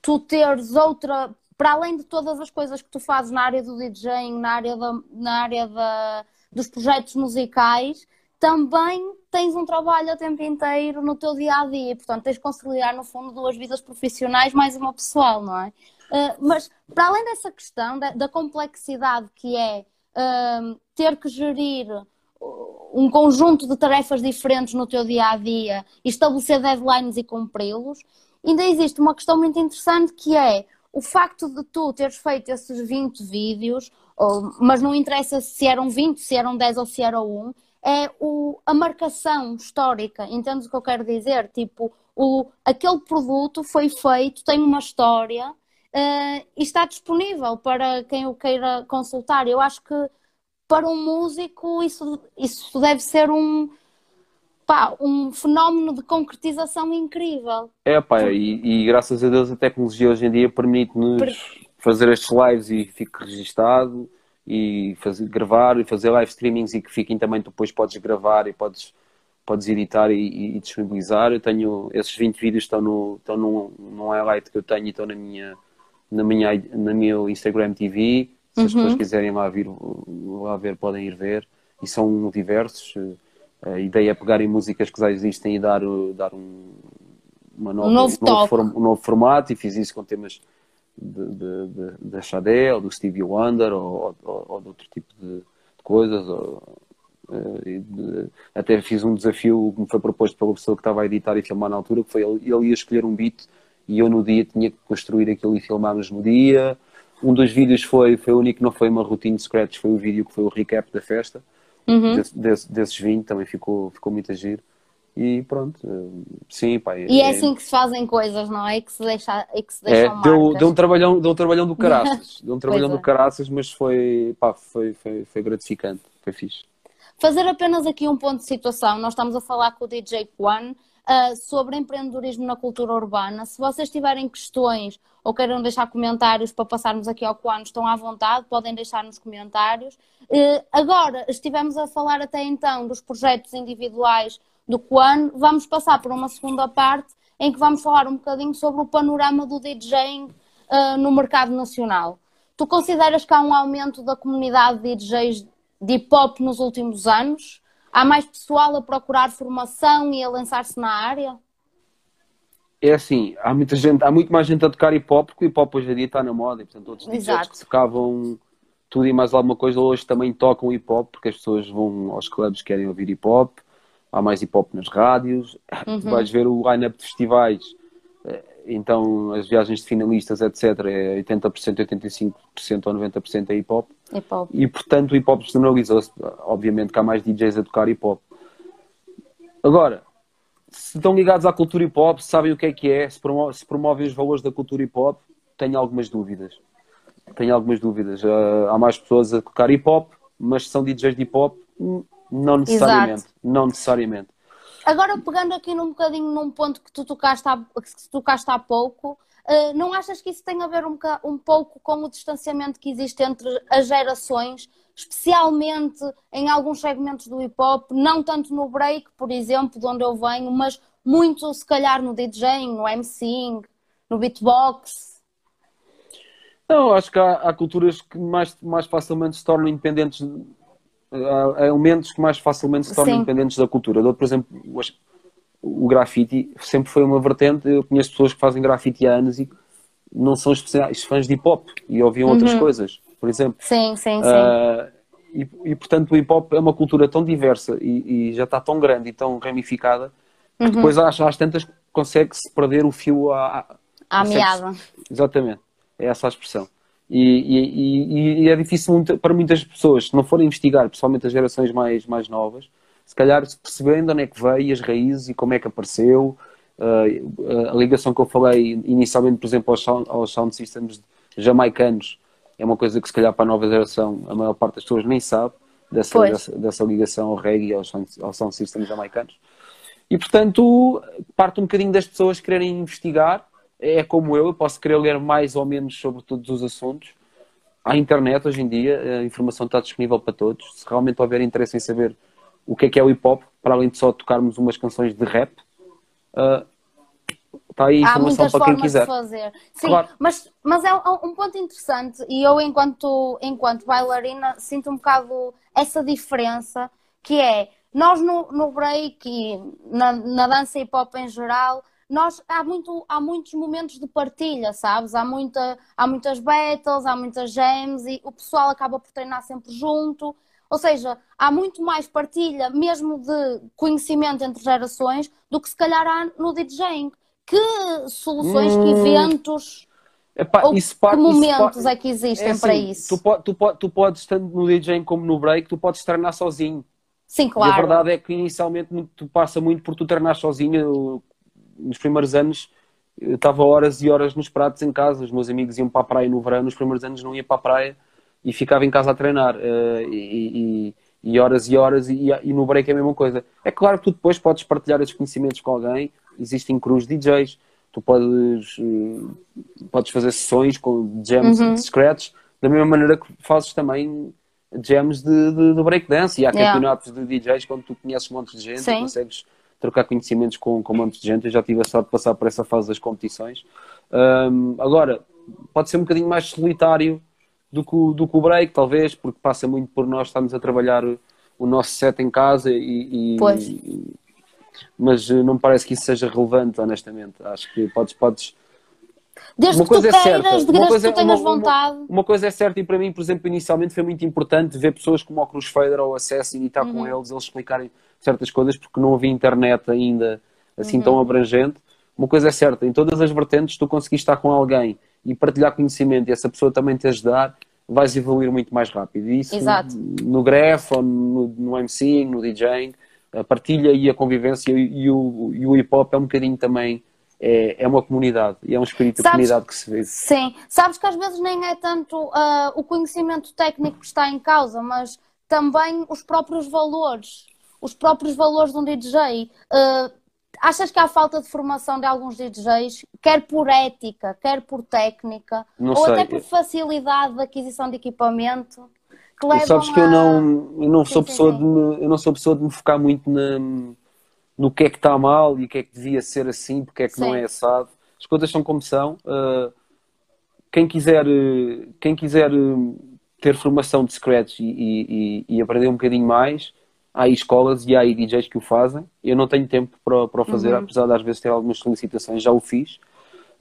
tu teres outra, para além de todas as coisas que tu fazes na área do DJing, na área, da, na área da, dos projetos musicais, também tens um trabalho o tempo inteiro no teu dia a dia. Portanto, tens de conciliar, no fundo, duas vidas profissionais mais uma pessoal, não é? Uh, mas, para além dessa questão, da, da complexidade que é uh, ter que gerir um conjunto de tarefas diferentes no teu dia a dia estabelecer deadlines e cumpri-los, ainda existe uma questão muito interessante que é o facto de tu teres feito esses 20 vídeos, ou, mas não interessa se eram 20, se eram 10 ou se era 1, é o, a marcação histórica, entendes o que eu quero dizer? Tipo, o, aquele produto foi feito, tem uma história uh, e está disponível para quem o queira consultar. Eu acho que para um músico isso, isso deve ser um, pá, um fenómeno de concretização incrível. É, pá, e, e, graças a Deus a tecnologia hoje em dia permite-nos per... fazer estes lives e fique registado e fazer, gravar e fazer live streamings e que fiquem também, depois podes gravar e podes, podes editar e, e, disponibilizar. Eu tenho, esses 20 vídeos estão no, estão num, num highlight que eu tenho e estão na minha, na minha, na meu Instagram TV se as pessoas uhum. quiserem lá, vir, lá ver, podem ir ver. E são diversos. A ideia é pegarem músicas que já existem e dar, dar um, uma nova, um, novo, um, novo form, um novo formato. E fiz isso com temas da Xadé, ou do Stevie Wonder, ou, ou, ou de outro tipo de, de coisas. Ou, eh, de, até fiz um desafio que me foi proposto pela pessoa que estava a editar e filmar na altura, que foi ele, ele ia escolher um beat e eu no dia tinha que construir aquilo e filmarmos no dia. Um dos vídeos foi, foi o único que não foi uma routine de scratch, foi o vídeo que foi o recap da festa. Uhum. Desse, desse, desses 20 também ficou, ficou muito a giro. E pronto, eh, sim, pá. E é, é, assim que se fazem coisas, não é? Que se deixa, é que se deixam é, deu, deu, um trabalhão, deu um trabalhão do caraças. <laughs> deu um trabalhão do é. caraças, mas foi, pá, foi, foi, foi gratificante, foi fixe. Fazer apenas aqui um ponto de situação. Nós estamos a falar com o DJ Juan uh, sobre empreendedorismo na cultura urbana. Se vocês tiverem questões ou queiram deixar comentários para passarmos aqui ao Quano, estão à vontade, podem deixar nos comentários. Uh, agora, estivemos a falar até então dos projetos individuais do Quano, vamos passar por uma segunda parte em que vamos falar um bocadinho sobre o panorama do DJing uh, no mercado nacional. Tu consideras que há um aumento da comunidade de DJs de hip hop nos últimos anos? Há mais pessoal a procurar formação e a lançar-se na área? É assim, há muita gente, há muito mais gente a tocar hip hop, porque o hip hop hoje em dia está na moda, e portanto outros DJs que tocavam tudo e mais alguma coisa hoje também tocam hip hop, porque as pessoas vão aos clubes que querem ouvir hip hop, há mais hip hop nas rádios, uhum. tu vais ver o line-up de festivais, eh, então as viagens de finalistas, etc., é 80%, 85% ou 90% é hip hop. hip -hop. E portanto o hip hop generalizou-se. Obviamente que há mais DJs a tocar hip hop. Agora, se estão ligados à cultura hip hop, sabem o que é que é, se, promovem, se promovem os valores da cultura hip hop, tenho algumas dúvidas. Tenho algumas dúvidas. Uh, há mais pessoas a tocar hip hop, mas são DJs de hip hop? Não necessariamente. Exato. Não necessariamente. Agora, pegando aqui num bocadinho num ponto que tu tocaste há, que tocaste há pouco, uh, não achas que isso tem a ver um, um pouco com o distanciamento que existe entre as gerações, especialmente em alguns segmentos do hip hop, não tanto no break, por exemplo, de onde eu venho, mas muito se calhar no DJing, no MCing, no beatbox? Não, acho que há, há culturas que mais, mais facilmente se tornam independentes há elementos que mais facilmente se tornam Sim. independentes da cultura. Dou, por exemplo, o, grafite sempre foi uma vertente. Eu conheço pessoas que fazem grafite há anos e não são especiais fãs de hip hop e ouviam uhum. outras coisas, por exemplo. Sim, sim, sim. Uh, e, e, portanto o hip hop é uma cultura tão diversa e, e já está tão grande e tão ramificada que uhum. depois às, às tantas consegue-se perder o fio à, à meada. Exatamente, é essa a expressão. E, e, e, é difícil muito, para muitas pessoas, se não forem investigar, principalmente as gerações mais, mais novas, se calhar se perceberem de onde é que veio, as raízes e como é que apareceu, uh, a ligação que eu falei inicialmente, por exemplo, aos sound, aos sound systems jamaicanos, é uma coisa que se calhar para a nova geração a maior parte das pessoas nem sabe dessa, dessa, dessa, ligação ao reggae aos sound, aos sound systems jamaicanos. E portanto, parte um bocadinho das pessoas quererem investigar. É como eu, eu posso querer ler mais ou menos sobre todos os assuntos. Há internet hoje em dia, a informação está disponível para todos. Se realmente houver interesse em saber o que é que é o hip hop, para além de só tocarmos umas canções de rap, uh, está aí a informação para quem quiser. De fazer. Sim, claro. mas, mas é um ponto interessante e eu, enquanto, enquanto bailarina, sinto um bocado essa diferença que é nós no, no break e na, na dança hip hop em geral nós há, muito, há muitos momentos de partilha, sabes? Há, muita, há muitas battles, há muitas jams e o pessoal acaba por treinar sempre junto. Ou seja, há muito mais partilha, mesmo de conhecimento entre gerações, do que se calhar há no DJing. Que soluções, hum. que eventos, Epá, ou isso que momentos isso é que existem é assim, para isso? Tu, tu, tu podes, estando no DJing como no break, tu podes treinar sozinho. Sim, claro. E a verdade é que inicialmente tu passa muito por tu treinar sozinho nos primeiros anos eu estava horas e horas nos pratos em casa, os meus amigos iam para a praia no verão, nos primeiros anos não ia para a praia e ficava em casa a treinar. Uh, e, e, e, horas e horas, e, e, no break é a mesma coisa. É claro que tu depois podes partilhar esses conhecimentos com alguém, existem cruz DJs, tu podes, uh, podes fazer sessões com jams uhum. de scratch, da mesma maneira que fazes também jams de, de, de breakdance, e há yeah. campeonatos de DJs quando tu conheces um monte de gente, Sim. consegues trocar conhecimentos com, com um monte de gente. Eu já tive a sorte de passar por essa fase das competições. Um, agora, pode ser um bocadinho mais solitário do que, o, do que o break, talvez, porque passa muito por nós estarmos a trabalhar o nosso set em casa e, e, pois. E, mas eh, não me parece que isso seja relevante, honestamente. Acho que podes, podes Desde uma que coisa tu é certa, queiras, uma coisa, que tu tenhas uma, vontade. Uma, uma, coisa é certa e para mim, por exemplo, inicialmente foi muito importante ver pessoas como o Crusader ou o Assassin e estar uhum. com eles, eles explicarem certas coisas porque não havia internet ainda assim uhum. tão abrangente. Uma coisa é certa, em todas as vertentes tu conseguiste estar com alguém e partilhar conhecimento e essa pessoa também te ajudar, vais evoluir muito mais rápido. E isso Exato. no graph, ou no, no MC, no DJing, a partilha e a convivência e, e o, e o hip hop é um bocadinho também é, é uma comunidade e é um espírito sabes, de comunidade que se vê. Sim, sabes que às vezes nem é tanto uh, o conhecimento técnico que está em causa, mas também os próprios valores os próprios valores de um DJ. Uh, eh, achas que há falta de formação de alguns DJs, quer por ética, quer por técnica, não ou sei. até por facilidade de aquisição de equipamento? Que levam sabes que a... eu não, eu não sou sim, pessoa sim. de me, eu não sou pessoa de me focar muito na, no que é que está mal e o que é que devia ser assim, porque é que não é assado. As coisas são como são. Uh, quem quiser, quem quiser ter formação de scratch e, e, e aprender um bocadinho mais, há aí escolas e há aí DJs que o fazem. Eu não tenho tempo para, para o fazer, uhum. apesar de às vezes ter algumas solicitações, já o fiz.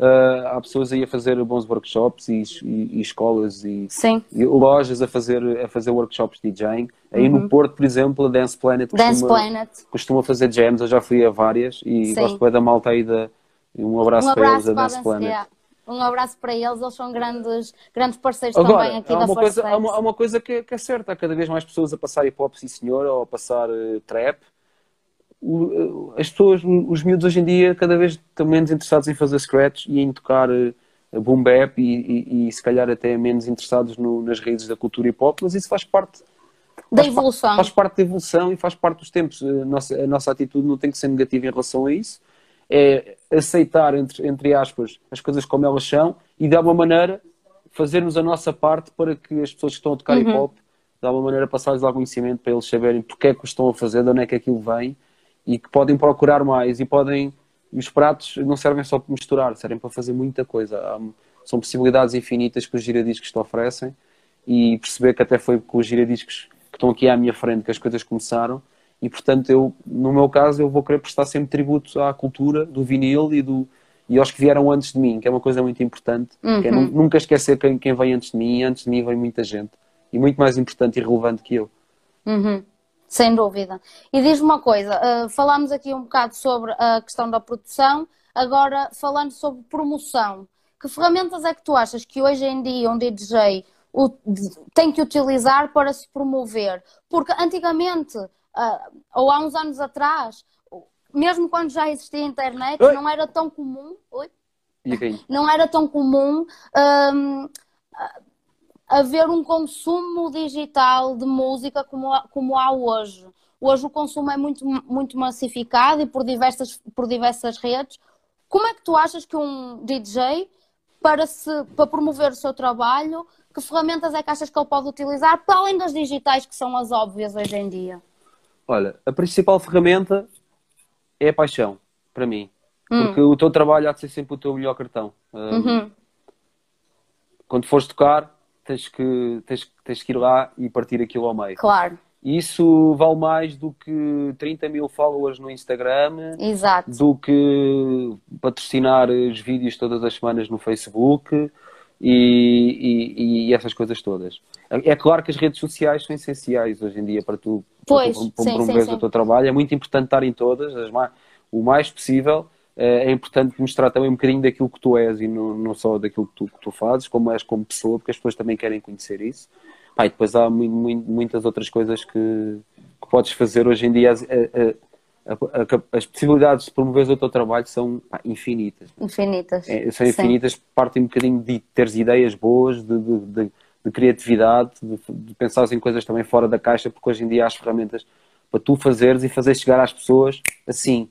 Uh, há pessoas aí a fazer bons workshops e, e, e escolas e, e, lojas a fazer, a fazer workshops de DJing. Aí uhum. no Porto, por exemplo, a Dance Planet, Dance costuma, Planet. costuma fazer jams, eu já fui a várias e Sim. gosto bem da malta aí da. Um abraço, um abraço para eles, a Dance Planet. Yeah. Um abraço para eles, eles são grandes, grandes parceiros Agora, também aqui há uma da coisa, há uma, há uma, coisa que, que, é certa, há cada vez mais pessoas a passar hip hop, sim senhor, ou a passar uh, trap. O, uh, as pessoas, os miúdos hoje em dia, cada vez estão menos interessados em fazer scratch e em tocar uh, boom bap e, e, e, se calhar até menos interessados no, nas raízes da cultura hip hop, mas isso faz parte da evolução. Faz parte da evolução e faz parte dos tempos. A nossa, a nossa atitude não tem que ser negativa em relação a isso é aceitar, entre, entre aspas, as coisas como elas são e, de alguma maneira, fazermos a nossa parte para que as pessoas que estão a tocar uhum. hip hop, de alguma maneira, passar-lhes algum conhecimento para eles saberem porque é que o estão a fazer, de onde é que aquilo vem e que podem procurar mais e podem. Os pratos não servem só para misturar, servem para fazer muita coisa. Há, são possibilidades infinitas que os giradiscos te oferecem e perceber que até foi com os giradiscos que estão aqui à minha frente que as coisas começaram e portanto eu, no meu caso, eu vou querer prestar sempre tributo à cultura do vinil e, do, e aos que vieram antes de mim, que é uma coisa muito importante, uhum. é nunca esquecer quem, quem vem antes de mim, e antes de mim vem muita gente, e muito mais importante e relevante que eu. Uhum. Sem dúvida. E diz-me uma coisa, uh, falámos aqui um bocado sobre a questão da produção, agora falando sobre promoção, que ferramentas é que tu achas que hoje em dia um DJ tem que utilizar para se promover? Porque antigamente uh, ou há uns anos atrás, mesmo quando já existia internet, Oi. não era tão comum. Oi? Não era tão comum um, haver um consumo digital de música como, como há hoje. hoje o consumo é muito, muito massificado e por diversas, por diversas redes. Como é que tu achas que um DJ, para, se, para promover o seu trabalho, que ferramentas é que achas que ele pode utilizar, para além das digitais, que são as óbvias hoje em dia? Olha, a principal ferramenta é a paixão, para mim. Hum. Porque o teu trabalho há de ser sempre o teu melhor cartão. Um, uhum. Quando fores tocar, tens que, tens, tens que ir lá e partir aquilo ao meio. Claro. Isso vale mais do que 30 mil followers no Instagram, Exato. do que patrocinar os vídeos todas as semanas no Facebook e, e, e, essas coisas todas. É claro que as redes sociais são essenciais hoje em dia para tu, pois, para tu promoveres o teu trabalho. É muito importante estar em todas, mais, o mais possível. É, é importante mostrar também um bocadinho daquilo que tu és e não, não só daquilo que tu, que tu fazes, como és como pessoa, porque as pessoas também querem conhecer isso. Pá, e depois há muito, muitas outras coisas que, que, podes fazer hoje em dia. As, a, a, as possibilidades de promover o teu trabalho são pá, infinitas. Infinitas. É, são infinitas, Sim. partem um bocadinho de teres ideias boas, de, de, de, de criatividade, de, de pensares em coisas também fora da caixa, porque hoje em dia há as ferramentas para tu fazeres e fazer chegar às pessoas assim.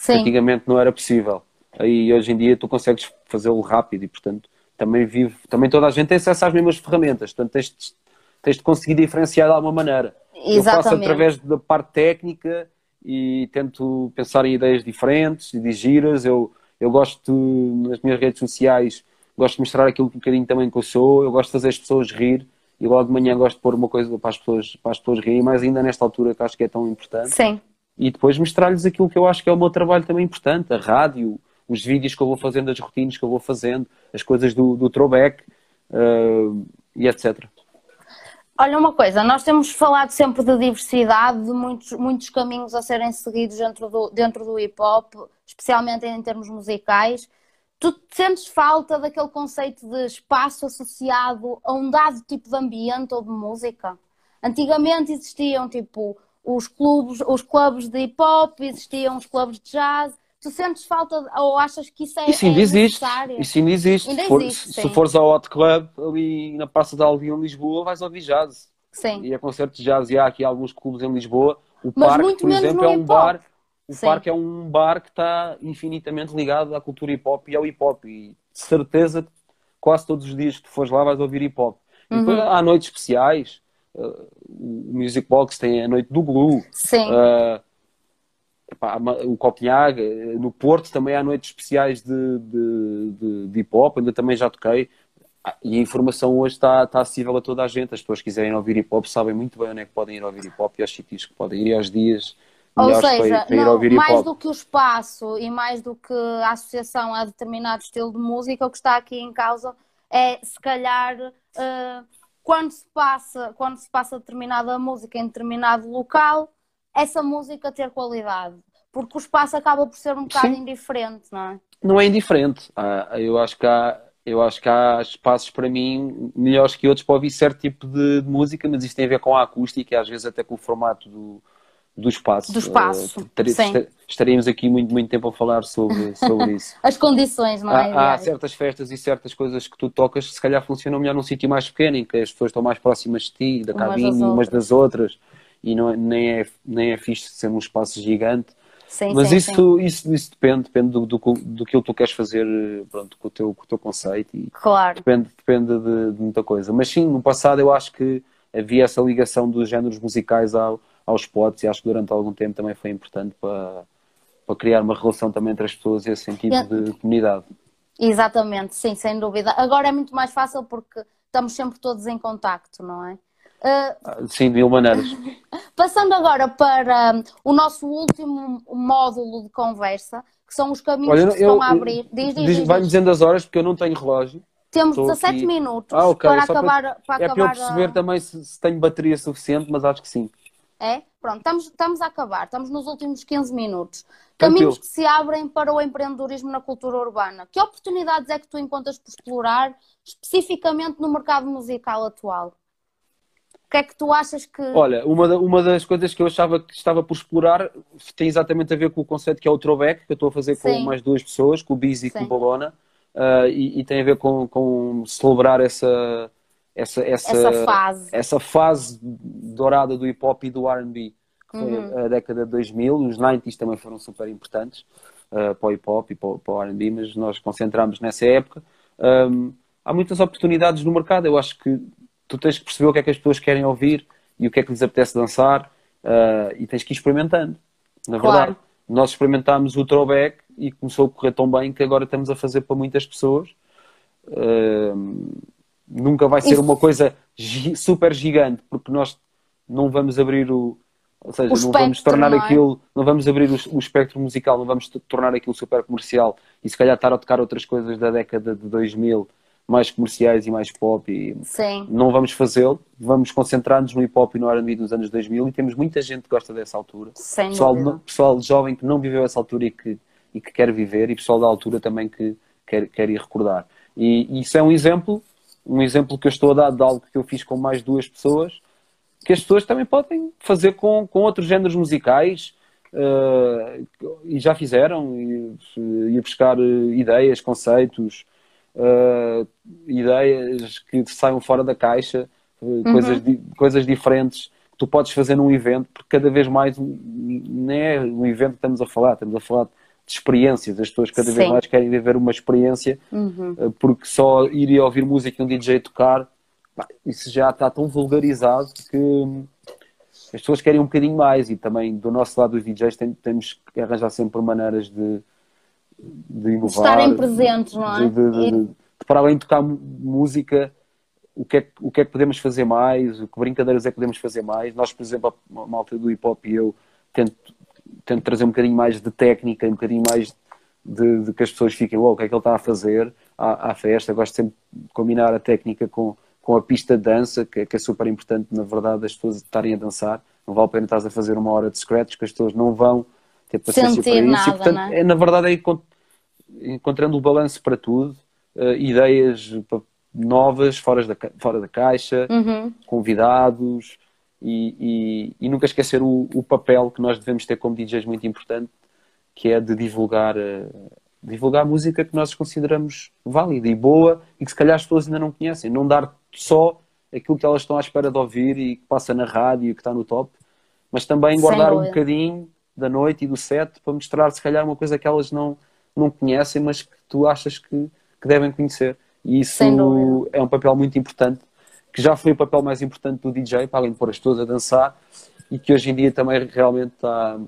Sim. Antigamente não era possível. Aí hoje em dia tu consegues fazê-lo rápido e, portanto, também vive, também toda a gente tem acesso às mesmas ferramentas. Portanto, tens, tens de conseguir diferenciar de alguma maneira. Exatamente. Eu faço através da parte técnica e tento pensar em ideias diferentes e de giras. Eu, eu gosto, nas minhas redes sociais, gosto de mostrar aquilo que um bocadinho também que eu sou. Eu gosto de fazer as pessoas rir e logo de manhã gosto de pôr uma coisa para as pessoas, para as pessoas rirem, mas ainda nesta altura que acho que é tão importante. Sim. E depois mostrar-lhes aquilo que eu acho que é o meu trabalho também importante, a rádio, os vídeos que eu vou fazendo, as rotinas que eu vou fazendo, as coisas do, do throwback uh, e etc. Olha uma coisa, nós temos falado sempre de diversidade, de muitos, muitos caminhos a serem seguidos dentro do, dentro do hip hop, especialmente em termos musicais. Tu sentes falta daquele conceito de espaço associado a um dado tipo de ambiente ou de música? Antigamente existiam tipo os clubes, os clubes de hip hop, existiam os clubes de jazz, Tu sentes falta ou achas que isso é, isso ainda é existe. Isso ainda existe. Ainda For, existe se fores ao Hot Club ali na Praça da Aldeia em Lisboa, vais ouvir jazz. Sim. E é concerto de jazz. E há aqui alguns clubes em Lisboa. O Mas parque, por exemplo, é um bar. O Sim. parque é um bar que está infinitamente ligado à cultura hip hop e ao hip hop. E de certeza, quase todos os dias que tu fores lá vais ouvir hip hop. E depois uhum. há noites especiais. Uh, o Music Box tem a noite do Glue. Sim. Uh, Epá, o Copenhague, no Porto também há noites especiais de, de, de, de hip hop, ainda também já toquei. Ah, e a informação hoje está, está acessível a toda a gente. As pessoas que quiserem ouvir hip hop sabem muito bem onde é que podem ir ouvir hip hop e aos sítios que podem ir e aos dias ou seja, para, não, mais do que o espaço e mais do que a associação a determinado estilo de música, o que está aqui em causa é se calhar uh, quando se passa quando se passa determinada música em determinado local essa música ter qualidade. Porque o espaço acaba por ser um bocado Sim. indiferente, não é? Não é indiferente. Ah, eu acho que há, eu acho que há espaços para mim melhores que outros para ouvir certo tipo de, de música, mas isto tem a ver com a acústica e às vezes até com o formato do, do espaço. Do espaço. Uh, estaríamos aqui muito, muito tempo a falar sobre, <laughs> sobre isso. As condições, não é? Há, há, certas festas e certas coisas que tu tocas que se calhar funcionam melhor num sítio mais pequeno, em que as pessoas estão mais próximas de ti, da umas cabine, umas das outras e não, é, nem, é, nem é fixe ser um espaço gigante. Sim, Mas sim, isso, sim. Isso, isso depende, depende do, do, do que tu queres fazer pronto, com, o teu, com o teu conceito e claro. depende, depende de, de, muita coisa. Mas sim, no passado eu acho que havia essa ligação dos géneros musicais ao, aos potes e acho que durante algum tempo também foi importante para, para criar uma relação também entre as pessoas e esse sentido é. de comunidade. Exatamente, sim, sem dúvida. Agora é muito mais fácil porque estamos sempre todos em contacto, não é? Uh, Sim, de mil maneiras. <laughs> Passando agora para um, o nosso último módulo de conversa, que são os caminhos Olha, que se estão a abrir. Diz, diz, diz, Vai-me dizendo as horas, porque eu não tenho relógio. Temos Estou 17 aqui. minutos ah, okay. para, acabar, para, para é acabar. para eu perceber a... também se, se, tenho bateria suficiente, mas acho que sim. É? Pronto, estamos, estamos a acabar, estamos nos últimos 15 minutos. Caminhos que se abrem para o empreendedorismo na cultura urbana. Que oportunidades é que tu encontras por explorar, especificamente no mercado musical atual? que é que tu achas que. Olha, uma, da, uma das coisas que eu achava que estava por explorar tem exatamente a ver com o conceito que é o throwback, que eu estou a fazer com Sim. mais duas pessoas, com o Biz e com o Bolona, uh, e, e, tem a ver com, com celebrar essa, essa, essa, essa, fase. essa fase dourada do hip hop e do RB. que foi uhum. a, década de 2000. Os 90s também foram super importantes uh, para o hip hop e para, para o RB, mas nós concentramos nessa época. Um, há muitas oportunidades no mercado. Eu acho que tu tens que perceber o que é que as pessoas querem ouvir e o que é que lhes apetece dançar uh, e tens que ir experimentando. Na verdade, claro. nós experimentámos o throwback e começou a correr tão bem que agora estamos a fazer para muitas pessoas. Uh, nunca vai ser Isso. uma coisa super gigante, porque nós não vamos abrir o. Ou seja, o não vamos tornar não é? aquilo, não vamos abrir o, o, espectro musical, não vamos tornar aquilo super comercial e se calhar estar a tocar outras coisas da década de 2000 mais comerciais e mais pop e Sim. não vamos fazê-lo, vamos concentrar-nos no hip hop e no R&B dos anos 2000 e temos muita gente que gosta dessa altura. Sem pessoal, pessoal jovem que não viveu essa altura e que, e que quer viver e pessoal da altura também que quer, quer ir recordar. E, e isso é um exemplo um exemplo que eu estou a dar de algo que eu fiz com mais duas pessoas, que as pessoas também podem fazer com, com outros géneros musicais uh, e já fizeram, e, buscar eh, ideias, conceitos, uh, ideias que saiam fora da caixa, uhum. coisas, coisas diferentes que tu podes fazer num evento, porque cada vez mais nem é um evento que estamos a falar, estamos a falar de experiências. As pessoas cada Sim. vez mais querem viver uma experiência, uhum. Eh, porque só ir e ouvir música e um DJ tocar, isso já está tão vulgarizado que hum, as pessoas querem um bocadinho mais. E também do nosso lado, os DJs, temos que arranjar sempre maneiras de, de inovar. Estarem presentes, não é? De, de, de, para além de tocar música. O que, é, o que é que podemos fazer mais? Que brincadeiras é que podemos fazer mais? Nós, por exemplo, a malta do hip hop e eu tento tento trazer um bocadinho mais de técnica, um bocadinho mais de, de que as pessoas fiquem, wow, o que é que ele está a fazer à, à, festa. Gosto sempre de combinar a técnica com, com a pista de dança, que, que é super importante, na verdade, as pessoas estarem a dançar. Não vale a pena estar a fazer uma hora de scratch, que as pessoas não vão ter paciência Sentir para isso. Nada, e, portanto, é? é? na verdade, é encontrando o balanço para tudo, uh, ideias novas, fora da, fora da caixa, uhum. convidados, e, e, e nunca esquecer o, o, papel que nós devemos ter como DJs muito importante, que é de divulgar, uh, divulgar música que nós consideramos válida e boa e que se calhar as pessoas ainda não conhecem. Não dar só aquilo que elas estão à espera de ouvir e que passa na rádio e que está no top, mas também guardar um bocadinho da noite e do set para mostrar se calhar uma coisa que elas não, não conhecem, mas que tu achas que, que devem conhecer. E isso é um papel muito importante que já foi o papel mais importante do DJ, para além de pôr as pessoas a dançar, e que hoje em dia também realmente está,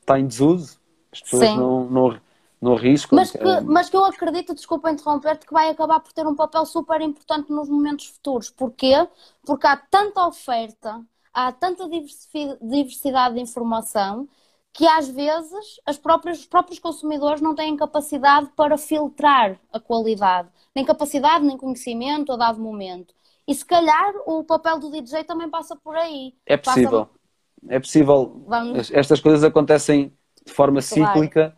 está em desuso. As pessoas Sim. não, não, não arriscam. Mas que, mas que eu acredito, desculpa interromper-te, que vai acabar por ter um papel super importante nos momentos futuros. Porquê? Porque há tanta oferta, há tanta diversidade de informação que às vezes as próprias, os próprios consumidores não têm capacidade para filtrar a qualidade, nem capacidade, nem conhecimento a dado momento. E se calhar o papel do DJ também passa por aí. É possível. Passa... É possível. Vamos... Estas coisas acontecem de forma claro. cíclica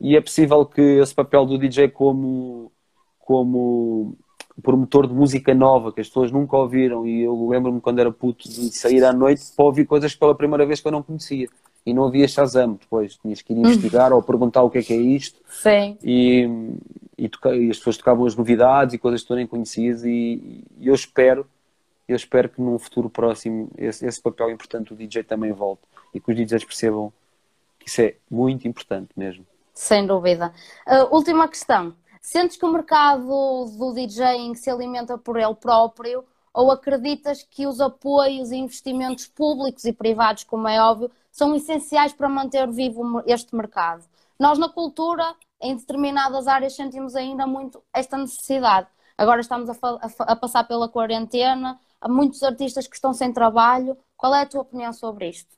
e é possível que esse papel do DJ como, como promotor de música nova que as pessoas nunca ouviram e eu lembro-me quando era puto de sair à noite para ouvir coisas pela primeira vez que eu não conhecia e não havia Shazam depois, tinhas que ir investigar ou perguntar o que é que é isto Sim. E, e, toca, e as pessoas tocavam as novidades e coisas que tu nem conhecias e, e, eu espero eu espero que num futuro próximo esse, esse, papel importante do DJ também volte e que os DJs percebam que isso é muito importante mesmo. Sem dúvida. Uh, última questão. Sentes que o mercado do DJing se alimenta por ele próprio ou acreditas que os apoios e investimentos públicos e privados, como é óbvio, são essenciais para manter vivo este mercado? Nós na cultura em determinadas áreas sentimos ainda muito esta necessidade. Agora estamos a, a, a, passar pela quarentena, há muitos artistas que estão sem trabalho. Qual é a tua opinião sobre isto?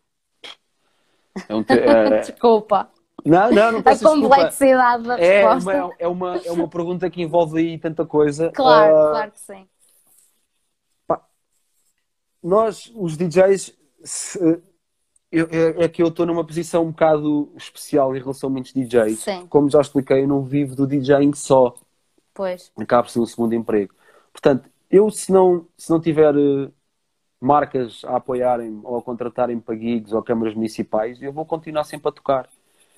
É um te... é... <laughs> Desculpa. Não, não, não A complexidade da é resposta. Uma, é, uma, é uma pergunta que envolve aí tanta coisa. Claro, uh... claro que sim. Nós, os DJs, se, eu, é, é, que eu estou numa posição um bocado especial em relação a muitos DJs. Sim. Como já expliquei, eu não vivo do DJing só. Pois. Acaba ser um segundo emprego. Portanto, eu se não, se não tiver uh, marcas a apoiarem ou a contratarem para gigs ou câmaras municipais, eu vou continuar sempre a tocar.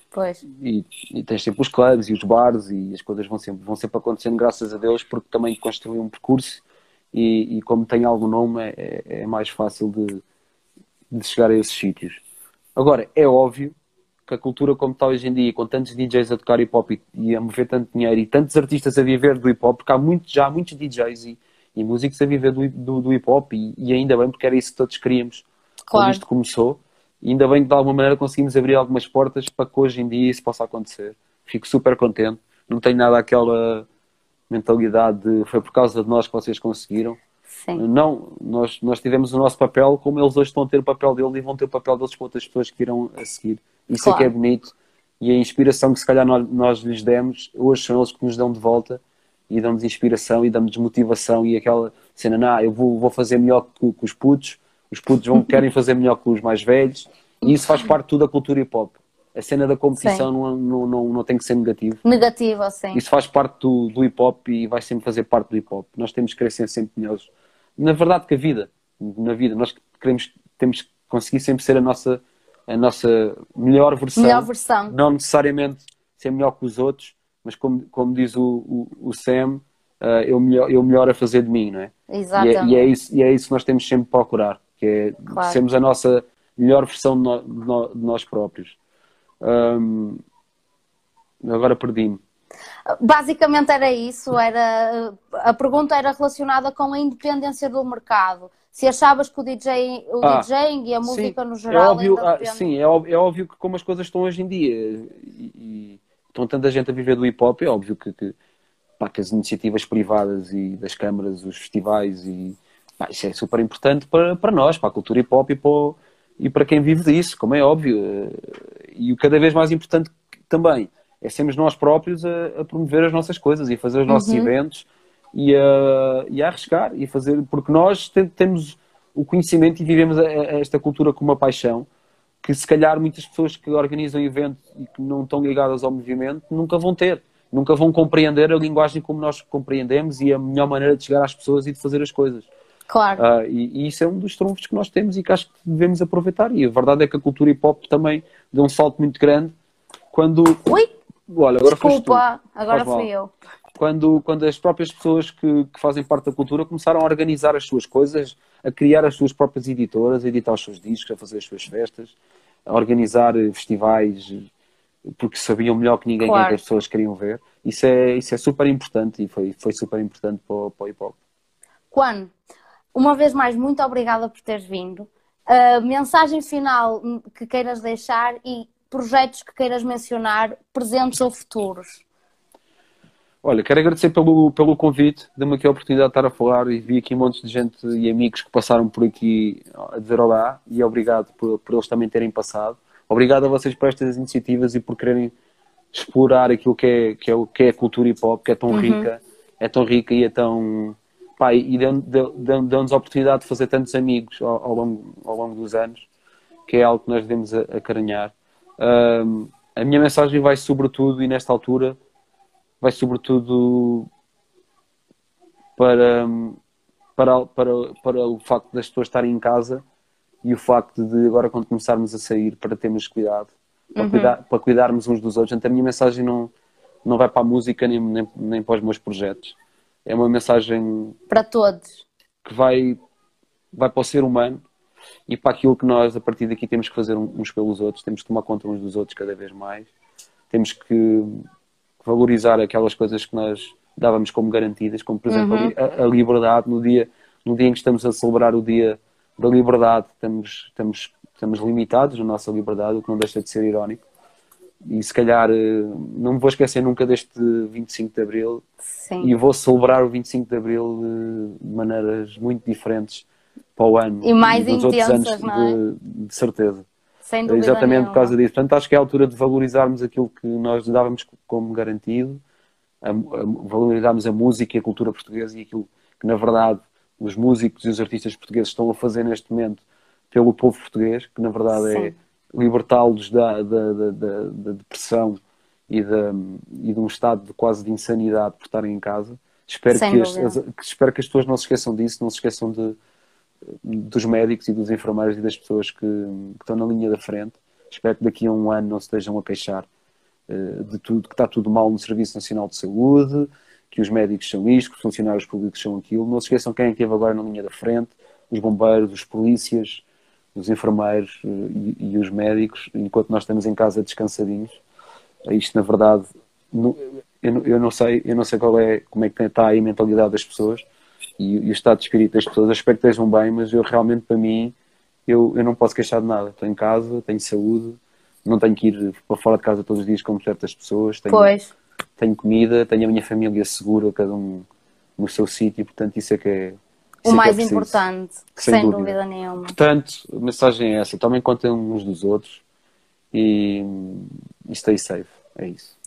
Pois. E, e tens sempre os clubes e os bares e as coisas vão sempre, vão sempre acontecendo, graças a Deus, porque também construí um percurso e, e como tem algum nome é, é, é mais fácil de de chegar a esses sítios. Agora, é óbvio que a cultura como está hoje em dia, com tantos DJs a tocar hip hop e, e a mover tanto dinheiro e tantos artistas a viver do hip hop, porque há muito, já há muitos DJs e, e músicos a viver do, do, do hip hop e, e, ainda bem, porque era isso que todos queríamos claro. quando isto começou. E ainda bem que de alguma maneira conseguimos abrir algumas portas para que hoje em dia isso possa acontecer. Fico super contente. Não tenho nada aquela mentalidade de foi por causa de nós que vocês conseguiram. Sim. Não, nós, nós tivemos o nosso papel, como eles hoje estão a ter o papel deles e vão ter o papel deles com outras pessoas que irão a seguir. Isso claro. é que é bonito. E a inspiração que se calhar nós, nós lhes demos, hoje são eles que nos dão de volta e dão-nos inspiração e dão-nos motivação e aquela cena, não, eu vou, vou fazer melhor que, que os putos, os putos vão, <laughs> querem fazer melhor que os mais velhos e isso faz parte tudo da cultura hip hop. A cena da competição não, não, não, não, tem que ser negativo. Negativo, sim. Isso faz parte do, do hip hop e vai sempre fazer parte do hip hop. Nós temos que crescer sempre melhores na verdade que a vida, na vida, nós queremos, temos que conseguir sempre ser a nossa, a nossa melhor versão. Melhor versão. Não necessariamente ser melhor que os outros, mas como, como diz o, o, o Sam, uh, eu, melhor, eu melhor a fazer de mim, não é? Exatamente. E é, e é, isso, e é isso que nós temos sempre que procurar, que é claro. sermos a nossa melhor versão de, no, de nós próprios. Agora perdi-me. Basicamente era isso, era, a pergunta era relacionada com a independência do mercado. Se achavas que o DJ, o ah, DJing e a música sim, no é geral. É óbvio, ah, sim, é óbvio, é óbvio, que como as coisas estão hoje em dia e, e estão tanta gente a viver do hip hop, é óbvio que, que, pá, que as iniciativas privadas e das câmaras, os festivais e pá, isso é super importante para, para nós, para a cultura hip hop e para, e para quem vive disso, como é óbvio. E o cada vez mais importante também é sermos nós próprios a, a, promover as nossas coisas e a fazer os nossos uhum. eventos e a, e a arriscar e a fazer, porque nós tem, temos o conhecimento e vivemos a, a esta cultura com uma paixão que se calhar muitas pessoas que organizam eventos e que não estão ligadas ao movimento nunca vão ter, nunca vão compreender a linguagem como nós compreendemos e a melhor maneira de chegar às pessoas e de fazer as coisas. Claro. Uh, e, e, isso é um dos trunfos que nós temos e que acho que devemos aproveitar. E a verdade é que a cultura hip hop também deu um salto muito grande quando. Ui! Olha, agora Desculpa, agora fui eu. Quando, quando as próprias pessoas que, que, fazem parte da cultura começaram a organizar as suas coisas, a criar as suas próprias editoras, a editar os seus discos, a fazer as suas festas, a organizar festivais, porque sabiam melhor que ninguém claro. quem as pessoas queriam ver. Isso é, isso é super importante e foi, foi super importante para, para o hip hop. Juan, uma vez mais, muito obrigada por teres vindo. Uh, mensagem final que queiras deixar e projetos que queiras mencionar, presentes ou futuros? Olha, quero agradecer pelo, pelo convite, dê-me aqui a oportunidade de estar a falar e vi aqui um monte de gente e amigos que passaram por aqui a dizer olá e obrigado por, por eles também terem passado. Obrigado a vocês por estas iniciativas e por quererem explorar aquilo que é, que é, que é a cultura hip hop, que é tão uhum. rica, é tão rica e é tão. Pá, e deu-nos a oportunidade de fazer tantos amigos ao, ao, longo, ao longo dos anos, que é algo que nós devemos acarinhar a minha mensagem vai sobretudo, e nesta altura, vai sobretudo para, para, para, para o facto das pessoas estarem em casa e o facto de agora quando começarmos a sair para termos cuidado, para, uhum. cuidar, para cuidarmos uns dos outros. Então a minha mensagem não, não vai para a música nem, nem, nem para os meus projetos. É uma mensagem para todos que vai, vai para o ser humano e para aquilo que nós, a partir daqui, temos que fazer uns pelos outros, temos que tomar conta uns dos outros cada vez mais, temos que valorizar aquelas coisas que nós dávamos como garantidas, como por exemplo uhum. a, a, liberdade no dia, no dia em que estamos a celebrar o dia da liberdade, estamos, estamos, estamos limitados na nossa liberdade, o que não deixa de ser irónico. E se calhar eh, não me vou esquecer nunca deste 25 de Abril Sim. e vou celebrar o 25 de Abril de maneiras muito diferentes para o ano. E mais e intensas, anos, não é? De, de certeza. Sem dúvida Exatamente nenhuma. por causa disso. Portanto, acho que é a altura de valorizarmos aquilo que nós dávamos como garantido, a, a, valorizarmos a música e a cultura portuguesa e aquilo que, na verdade, os músicos e os artistas portugueses estão a fazer neste momento pelo povo português, que na verdade é Sim. é libertá-los da, da, da, da, depressão e, da, e de um estado de quase de insanidade por estarem em casa. Espero que, as, as, espero que as pessoas não se esqueçam disso, não se esqueçam de, dos médicos e dos enfermeiros e das pessoas que, que, estão na linha da frente. Espero que daqui a um ano não se estejam a queixar uh, de tudo, que está tudo mal no Serviço Nacional de Saúde, que os médicos são isto, que os funcionários públicos são aquilo. Não se esqueçam quem é esteve agora na linha da frente, os bombeiros, os polícias, os enfermeiros e, e, os médicos, enquanto nós estamos em casa descansadinhos. Isto, na verdade, eu, eu, não sei, eu não sei qual é, como é que está aí a mentalidade das pessoas e, e o estado de espírito das pessoas. Eu espero que estejam bem, mas eu realmente, para mim, eu, eu não posso queixar de nada. Estou em casa, tenho saúde, não tenho que ir para fora de casa todos os dias como certas pessoas. Tenho, pois. tenho comida, tenho a minha família segura, cada um no seu sítio, portanto, isso é que é. O é mais é importante, sem, sem dúvida. dúvida. nenhuma. Portanto, a mensagem é essa: tomem conta uns dos outros e, e stay safe. É isso.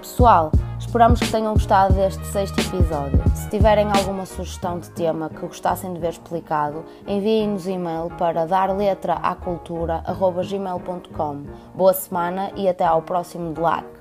Pessoal, esperamos que tenham gostado deste sexto episódio. Se tiverem alguma sugestão de tema que gostassem de ver explicado, enviem-nos e-mail para darletraacultura.gmail.com Boa semana e até ao próximo DLAC.